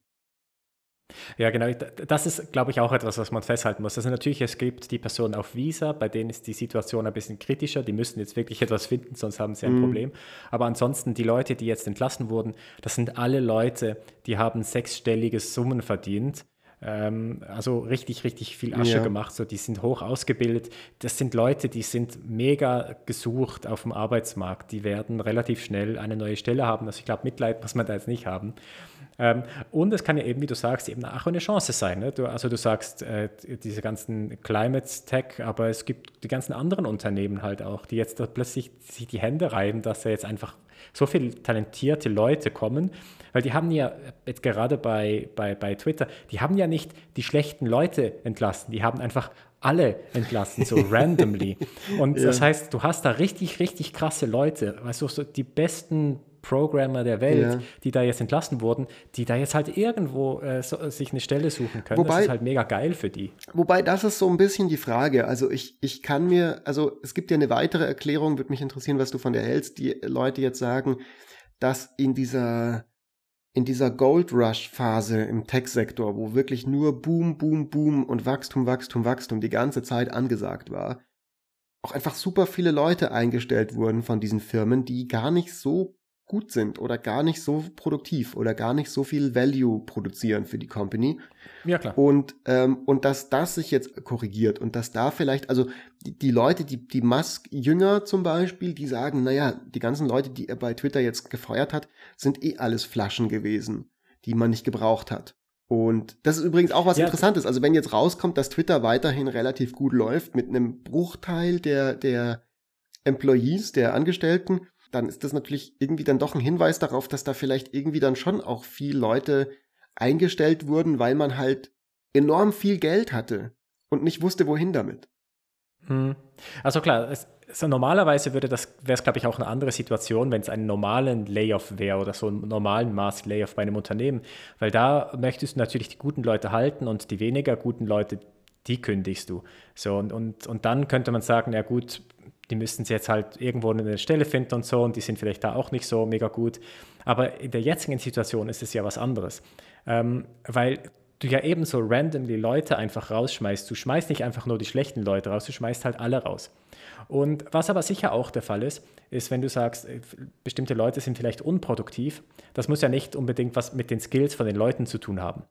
Speaker 1: Ja, genau. Das ist, glaube ich, auch etwas, was man festhalten muss. Also natürlich, es gibt die Personen auf Visa, bei denen ist die Situation ein bisschen kritischer. Die müssen jetzt wirklich etwas finden, sonst haben sie ein mm. Problem. Aber ansonsten, die Leute, die jetzt entlassen wurden, das sind alle Leute, die haben sechsstellige Summen verdient ähm, also richtig, richtig viel Asche ja. gemacht. So, die sind hoch ausgebildet. Das sind Leute, die sind mega gesucht auf dem Arbeitsmarkt. Die werden relativ schnell eine neue Stelle haben. Also ich glaube, Mitleid muss man da jetzt nicht haben. Ähm, und es kann ja eben, wie du sagst, eben auch eine Chance sein. Ne? Du, also du sagst, äh, diese ganzen Climate Tech, aber es gibt die ganzen anderen Unternehmen halt auch, die jetzt plötzlich sich die Hände reiben, dass er jetzt einfach so viele talentierte Leute kommen, weil die haben ja jetzt gerade bei, bei, bei Twitter, die haben ja nicht die schlechten Leute entlassen, die haben einfach alle entlassen, so randomly. Und ja. das heißt, du hast da richtig, richtig krasse Leute, weißt du, so die besten Programmer der Welt, ja. die da jetzt entlassen wurden, die da jetzt halt irgendwo äh, so, sich eine Stelle suchen können. Wobei, das ist halt mega geil für die.
Speaker 2: Wobei, das ist so ein bisschen die Frage. Also ich, ich kann mir, also es gibt ja eine weitere Erklärung, würde mich interessieren, was du von der hältst. Die Leute jetzt sagen, dass in dieser in dieser Gold Rush Phase im Tech-Sektor, wo wirklich nur Boom, Boom, Boom und Wachstum, Wachstum, Wachstum die ganze Zeit angesagt war, auch einfach super viele Leute eingestellt wurden von diesen Firmen, die gar nicht so gut sind oder gar nicht so produktiv oder gar nicht so viel Value produzieren für die Company.
Speaker 1: Ja, klar.
Speaker 2: Und, ähm, und dass das sich jetzt korrigiert und dass da vielleicht, also die, die Leute, die, die Musk-Jünger zum Beispiel, die sagen, naja, die ganzen Leute, die er bei Twitter jetzt gefeuert hat, sind eh alles Flaschen gewesen, die man nicht gebraucht hat. Und das ist übrigens auch was ja. Interessantes. Also wenn jetzt rauskommt, dass Twitter weiterhin relativ gut läuft mit einem Bruchteil der, der Employees, der Angestellten, dann ist das natürlich irgendwie dann doch ein Hinweis darauf, dass da vielleicht irgendwie dann schon auch viel Leute eingestellt wurden, weil man halt enorm viel Geld hatte und nicht wusste, wohin damit.
Speaker 1: Hm. Also klar, es, so normalerweise würde das, wäre es glaube ich auch eine andere Situation, wenn es einen normalen Layoff wäre oder so einen normalen Maß-Layoff bei einem Unternehmen, weil da möchtest du natürlich die guten Leute halten und die weniger guten Leute, die kündigst du. So und, und, und dann könnte man sagen, ja gut, die müssten sie jetzt halt irgendwo eine Stelle finden und so und die sind vielleicht da auch nicht so mega gut. Aber in der jetzigen Situation ist es ja was anderes, ähm, weil du ja ebenso randomly Leute einfach rausschmeißt. Du schmeißt nicht einfach nur die schlechten Leute raus, du schmeißt halt alle raus. Und was aber sicher auch der Fall ist, ist, wenn du sagst, äh, bestimmte Leute sind vielleicht unproduktiv, das muss ja nicht unbedingt was mit den Skills von den Leuten zu tun haben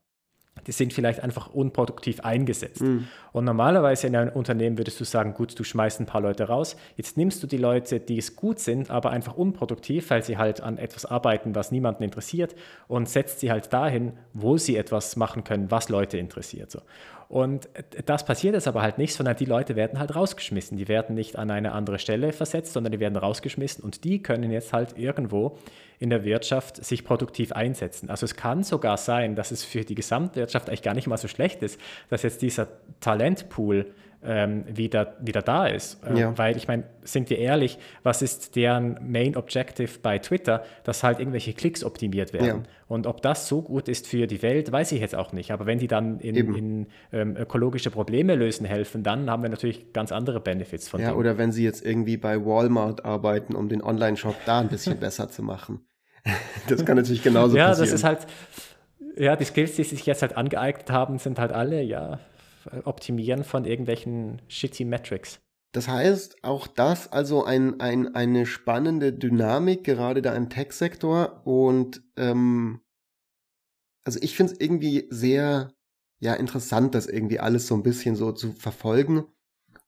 Speaker 1: die sind vielleicht einfach unproduktiv eingesetzt. Mhm. Und normalerweise in einem Unternehmen würdest du sagen, gut, du schmeißt ein paar Leute raus. Jetzt nimmst du die Leute, die es gut sind, aber einfach unproduktiv, weil sie halt an etwas arbeiten, was niemanden interessiert und setzt sie halt dahin, wo sie etwas machen können, was Leute interessiert. So. Und das passiert jetzt aber halt nicht, sondern die Leute werden halt rausgeschmissen. Die werden nicht an eine andere Stelle versetzt, sondern die werden rausgeschmissen und die können jetzt halt irgendwo in der Wirtschaft sich produktiv einsetzen. Also es kann sogar sein, dass es für die Gesamtwirtschaft eigentlich gar nicht mal so schlecht ist, dass jetzt dieser Talentpool ähm, wieder, wieder da ist. Ähm, ja. Weil ich meine, sind wir ehrlich, was ist deren Main Objective bei Twitter, dass halt irgendwelche Klicks optimiert werden. Ja. Und ob das so gut ist für die Welt, weiß ich jetzt auch nicht. Aber wenn die dann in, in ähm, ökologische Probleme lösen helfen, dann haben wir natürlich ganz andere Benefits von
Speaker 2: Ja, dem. oder wenn sie jetzt irgendwie bei Walmart arbeiten, um den Online-Shop da ein bisschen besser zu machen. Das kann natürlich genauso
Speaker 1: ja,
Speaker 2: passieren.
Speaker 1: Ja, das ist halt, ja, die Skills, die sich jetzt halt angeeignet haben, sind halt alle, ja, Optimieren von irgendwelchen shitty Metrics.
Speaker 2: Das heißt, auch das also ein, ein, eine spannende Dynamik, gerade da im Tech-Sektor. Und ähm, also ich finde es irgendwie sehr ja, interessant, das irgendwie alles so ein bisschen so zu verfolgen.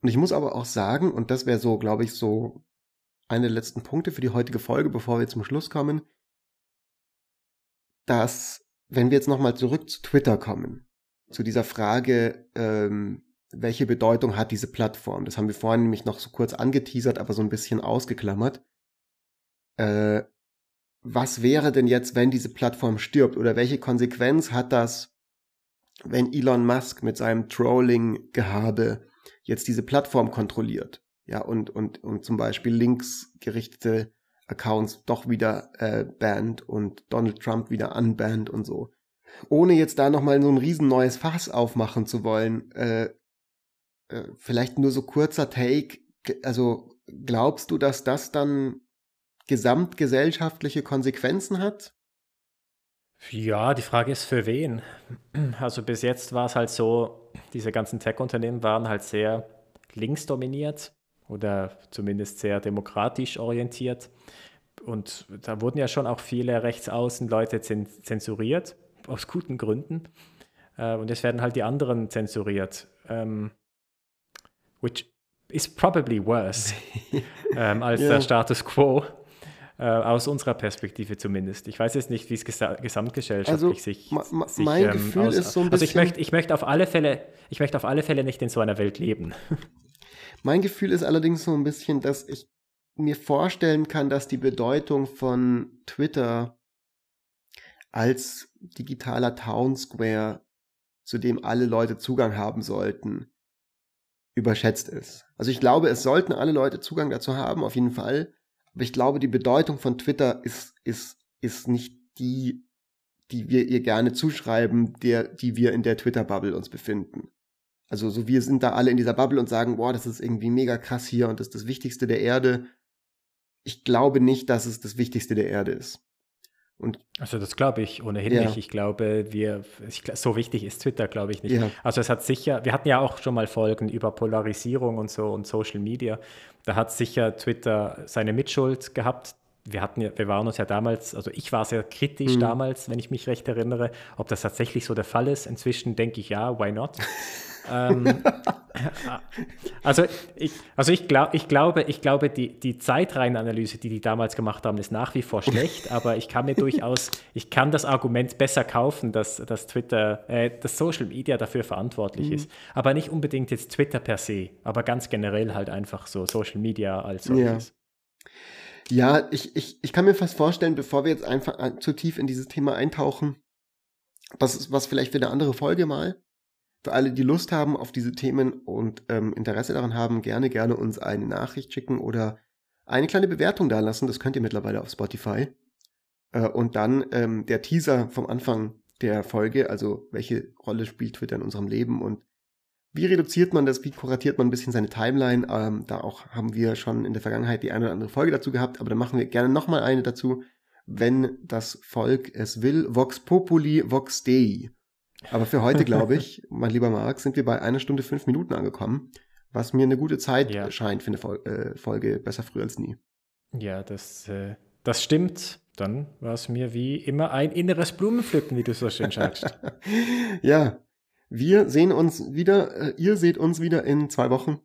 Speaker 2: Und ich muss aber auch sagen, und das wäre so, glaube ich, so eine der letzten Punkte für die heutige Folge, bevor wir zum Schluss kommen, dass, wenn wir jetzt nochmal zurück zu Twitter kommen, zu dieser Frage, ähm, welche Bedeutung hat diese Plattform? Das haben wir vorhin nämlich noch so kurz angeteasert, aber so ein bisschen ausgeklammert. Äh, was wäre denn jetzt, wenn diese Plattform stirbt? Oder welche Konsequenz hat das, wenn Elon Musk mit seinem Trolling-Gehabe jetzt diese Plattform kontrolliert? Ja, und, und, und zum Beispiel linksgerichtete Accounts doch wieder äh, banned und Donald Trump wieder unbanned und so ohne jetzt da nochmal so ein riesen neues Fass aufmachen zu wollen, äh, äh, vielleicht nur so kurzer Take, also glaubst du, dass das dann gesamtgesellschaftliche Konsequenzen hat?
Speaker 1: Ja, die Frage ist für wen. Also bis jetzt war es halt so, diese ganzen Tech-Unternehmen waren halt sehr linksdominiert oder zumindest sehr demokratisch orientiert. Und da wurden ja schon auch viele Rechtsaußen-Leute zensuriert aus guten Gründen. Äh, und es werden halt die anderen zensuriert. Ähm, which is probably worse ähm, als yeah. der Status quo. Äh, aus unserer Perspektive zumindest. Ich weiß jetzt nicht, wie es gesa gesamtgesellschaftlich also, sich,
Speaker 2: ma, sich, Mein ähm, Gefühl ist so ein bisschen.
Speaker 1: Also ich möchte, ich möchte auf alle Fälle, ich möchte auf alle Fälle nicht in so einer Welt leben.
Speaker 2: mein Gefühl ist allerdings so ein bisschen, dass ich mir vorstellen kann, dass die Bedeutung von Twitter als digitaler Town Square, zu dem alle Leute Zugang haben sollten, überschätzt ist. Also ich glaube, es sollten alle Leute Zugang dazu haben, auf jeden Fall. Aber ich glaube, die Bedeutung von Twitter ist, ist, ist nicht die, die wir ihr gerne zuschreiben, der, die wir in der Twitter-Bubble uns befinden. Also so wir sind da alle in dieser Bubble und sagen, boah, das ist irgendwie mega krass hier und das ist das Wichtigste der Erde. Ich glaube nicht, dass es das Wichtigste der Erde ist.
Speaker 1: Und also das glaube ich ohnehin ja. nicht. Ich glaube, wir, ich, so wichtig ist Twitter, glaube ich nicht. Ja. Also es hat sicher, wir hatten ja auch schon mal Folgen über Polarisierung und so und Social Media. Da hat sicher Twitter seine Mitschuld gehabt. Wir hatten ja, wir waren uns ja damals, also ich war sehr kritisch mhm. damals, wenn ich mich recht erinnere, ob das tatsächlich so der Fall ist. Inzwischen denke ich ja, why not? ähm, also ich, also ich, glaub, ich glaube, ich glaube die, die Zeitreihenanalyse, die die damals gemacht haben, ist nach wie vor schlecht, aber ich kann mir durchaus, ich kann das Argument besser kaufen, dass, dass Twitter, äh, dass Social Media dafür verantwortlich mhm. ist. Aber nicht unbedingt jetzt Twitter per se, aber ganz generell halt einfach so Social Media als solches.
Speaker 2: Ja. Ja, ich, ich, ich kann mir fast vorstellen, bevor wir jetzt einfach äh, zu tief in dieses Thema eintauchen, das ist was vielleicht für eine andere Folge mal. Für alle, die Lust haben auf diese Themen und ähm, Interesse daran haben, gerne, gerne uns eine Nachricht schicken oder eine kleine Bewertung da lassen. Das könnt ihr mittlerweile auf Spotify. Äh, und dann ähm, der Teaser vom Anfang der Folge, also welche Rolle spielt Twitter in unserem Leben und wie reduziert man das, wie kuratiert man ein bisschen seine Timeline. Ähm, da auch haben wir schon in der Vergangenheit die eine oder andere Folge dazu gehabt, aber da machen wir gerne nochmal eine dazu wenn das Volk es will. Vox Populi, Vox Dei. Aber für heute, glaube ich, mein lieber Marc, sind wir bei einer Stunde fünf Minuten angekommen, was mir eine gute Zeit ja. scheint für eine äh, Folge besser früh als nie.
Speaker 1: Ja, das, äh, das stimmt. Dann war es mir wie immer ein inneres Blumenpflücken, wie du so schön sagst.
Speaker 2: ja, wir sehen uns wieder, äh, ihr seht uns wieder in zwei Wochen.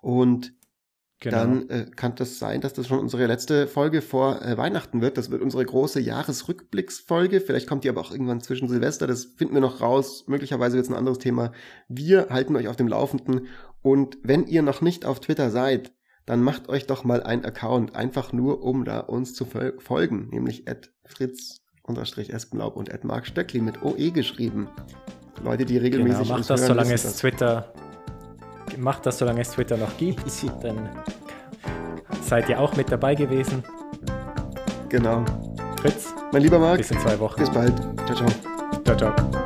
Speaker 2: Und Genau. Dann äh, kann das sein, dass das schon unsere letzte Folge vor äh, Weihnachten wird. Das wird unsere große Jahresrückblicksfolge. Vielleicht kommt die aber auch irgendwann zwischen Silvester. Das finden wir noch raus. Möglicherweise wird es ein anderes Thema. Wir halten euch auf dem Laufenden. Und wenn ihr noch nicht auf Twitter seid, dann macht euch doch mal ein Account. Einfach nur, um da uns zu folgen. Nämlich at fritz-espenlaub und at Mark Stöckli mit OE geschrieben. Leute, die regelmäßig
Speaker 1: genau, macht das, solange es Twitter macht das, solange es Twitter noch gibt. Dann seid ihr auch mit dabei gewesen.
Speaker 2: Genau.
Speaker 1: Fritz.
Speaker 2: Mein lieber Marc.
Speaker 1: Bis in zwei Wochen.
Speaker 2: Bis bald. Ciao, ciao. Ciao, ciao.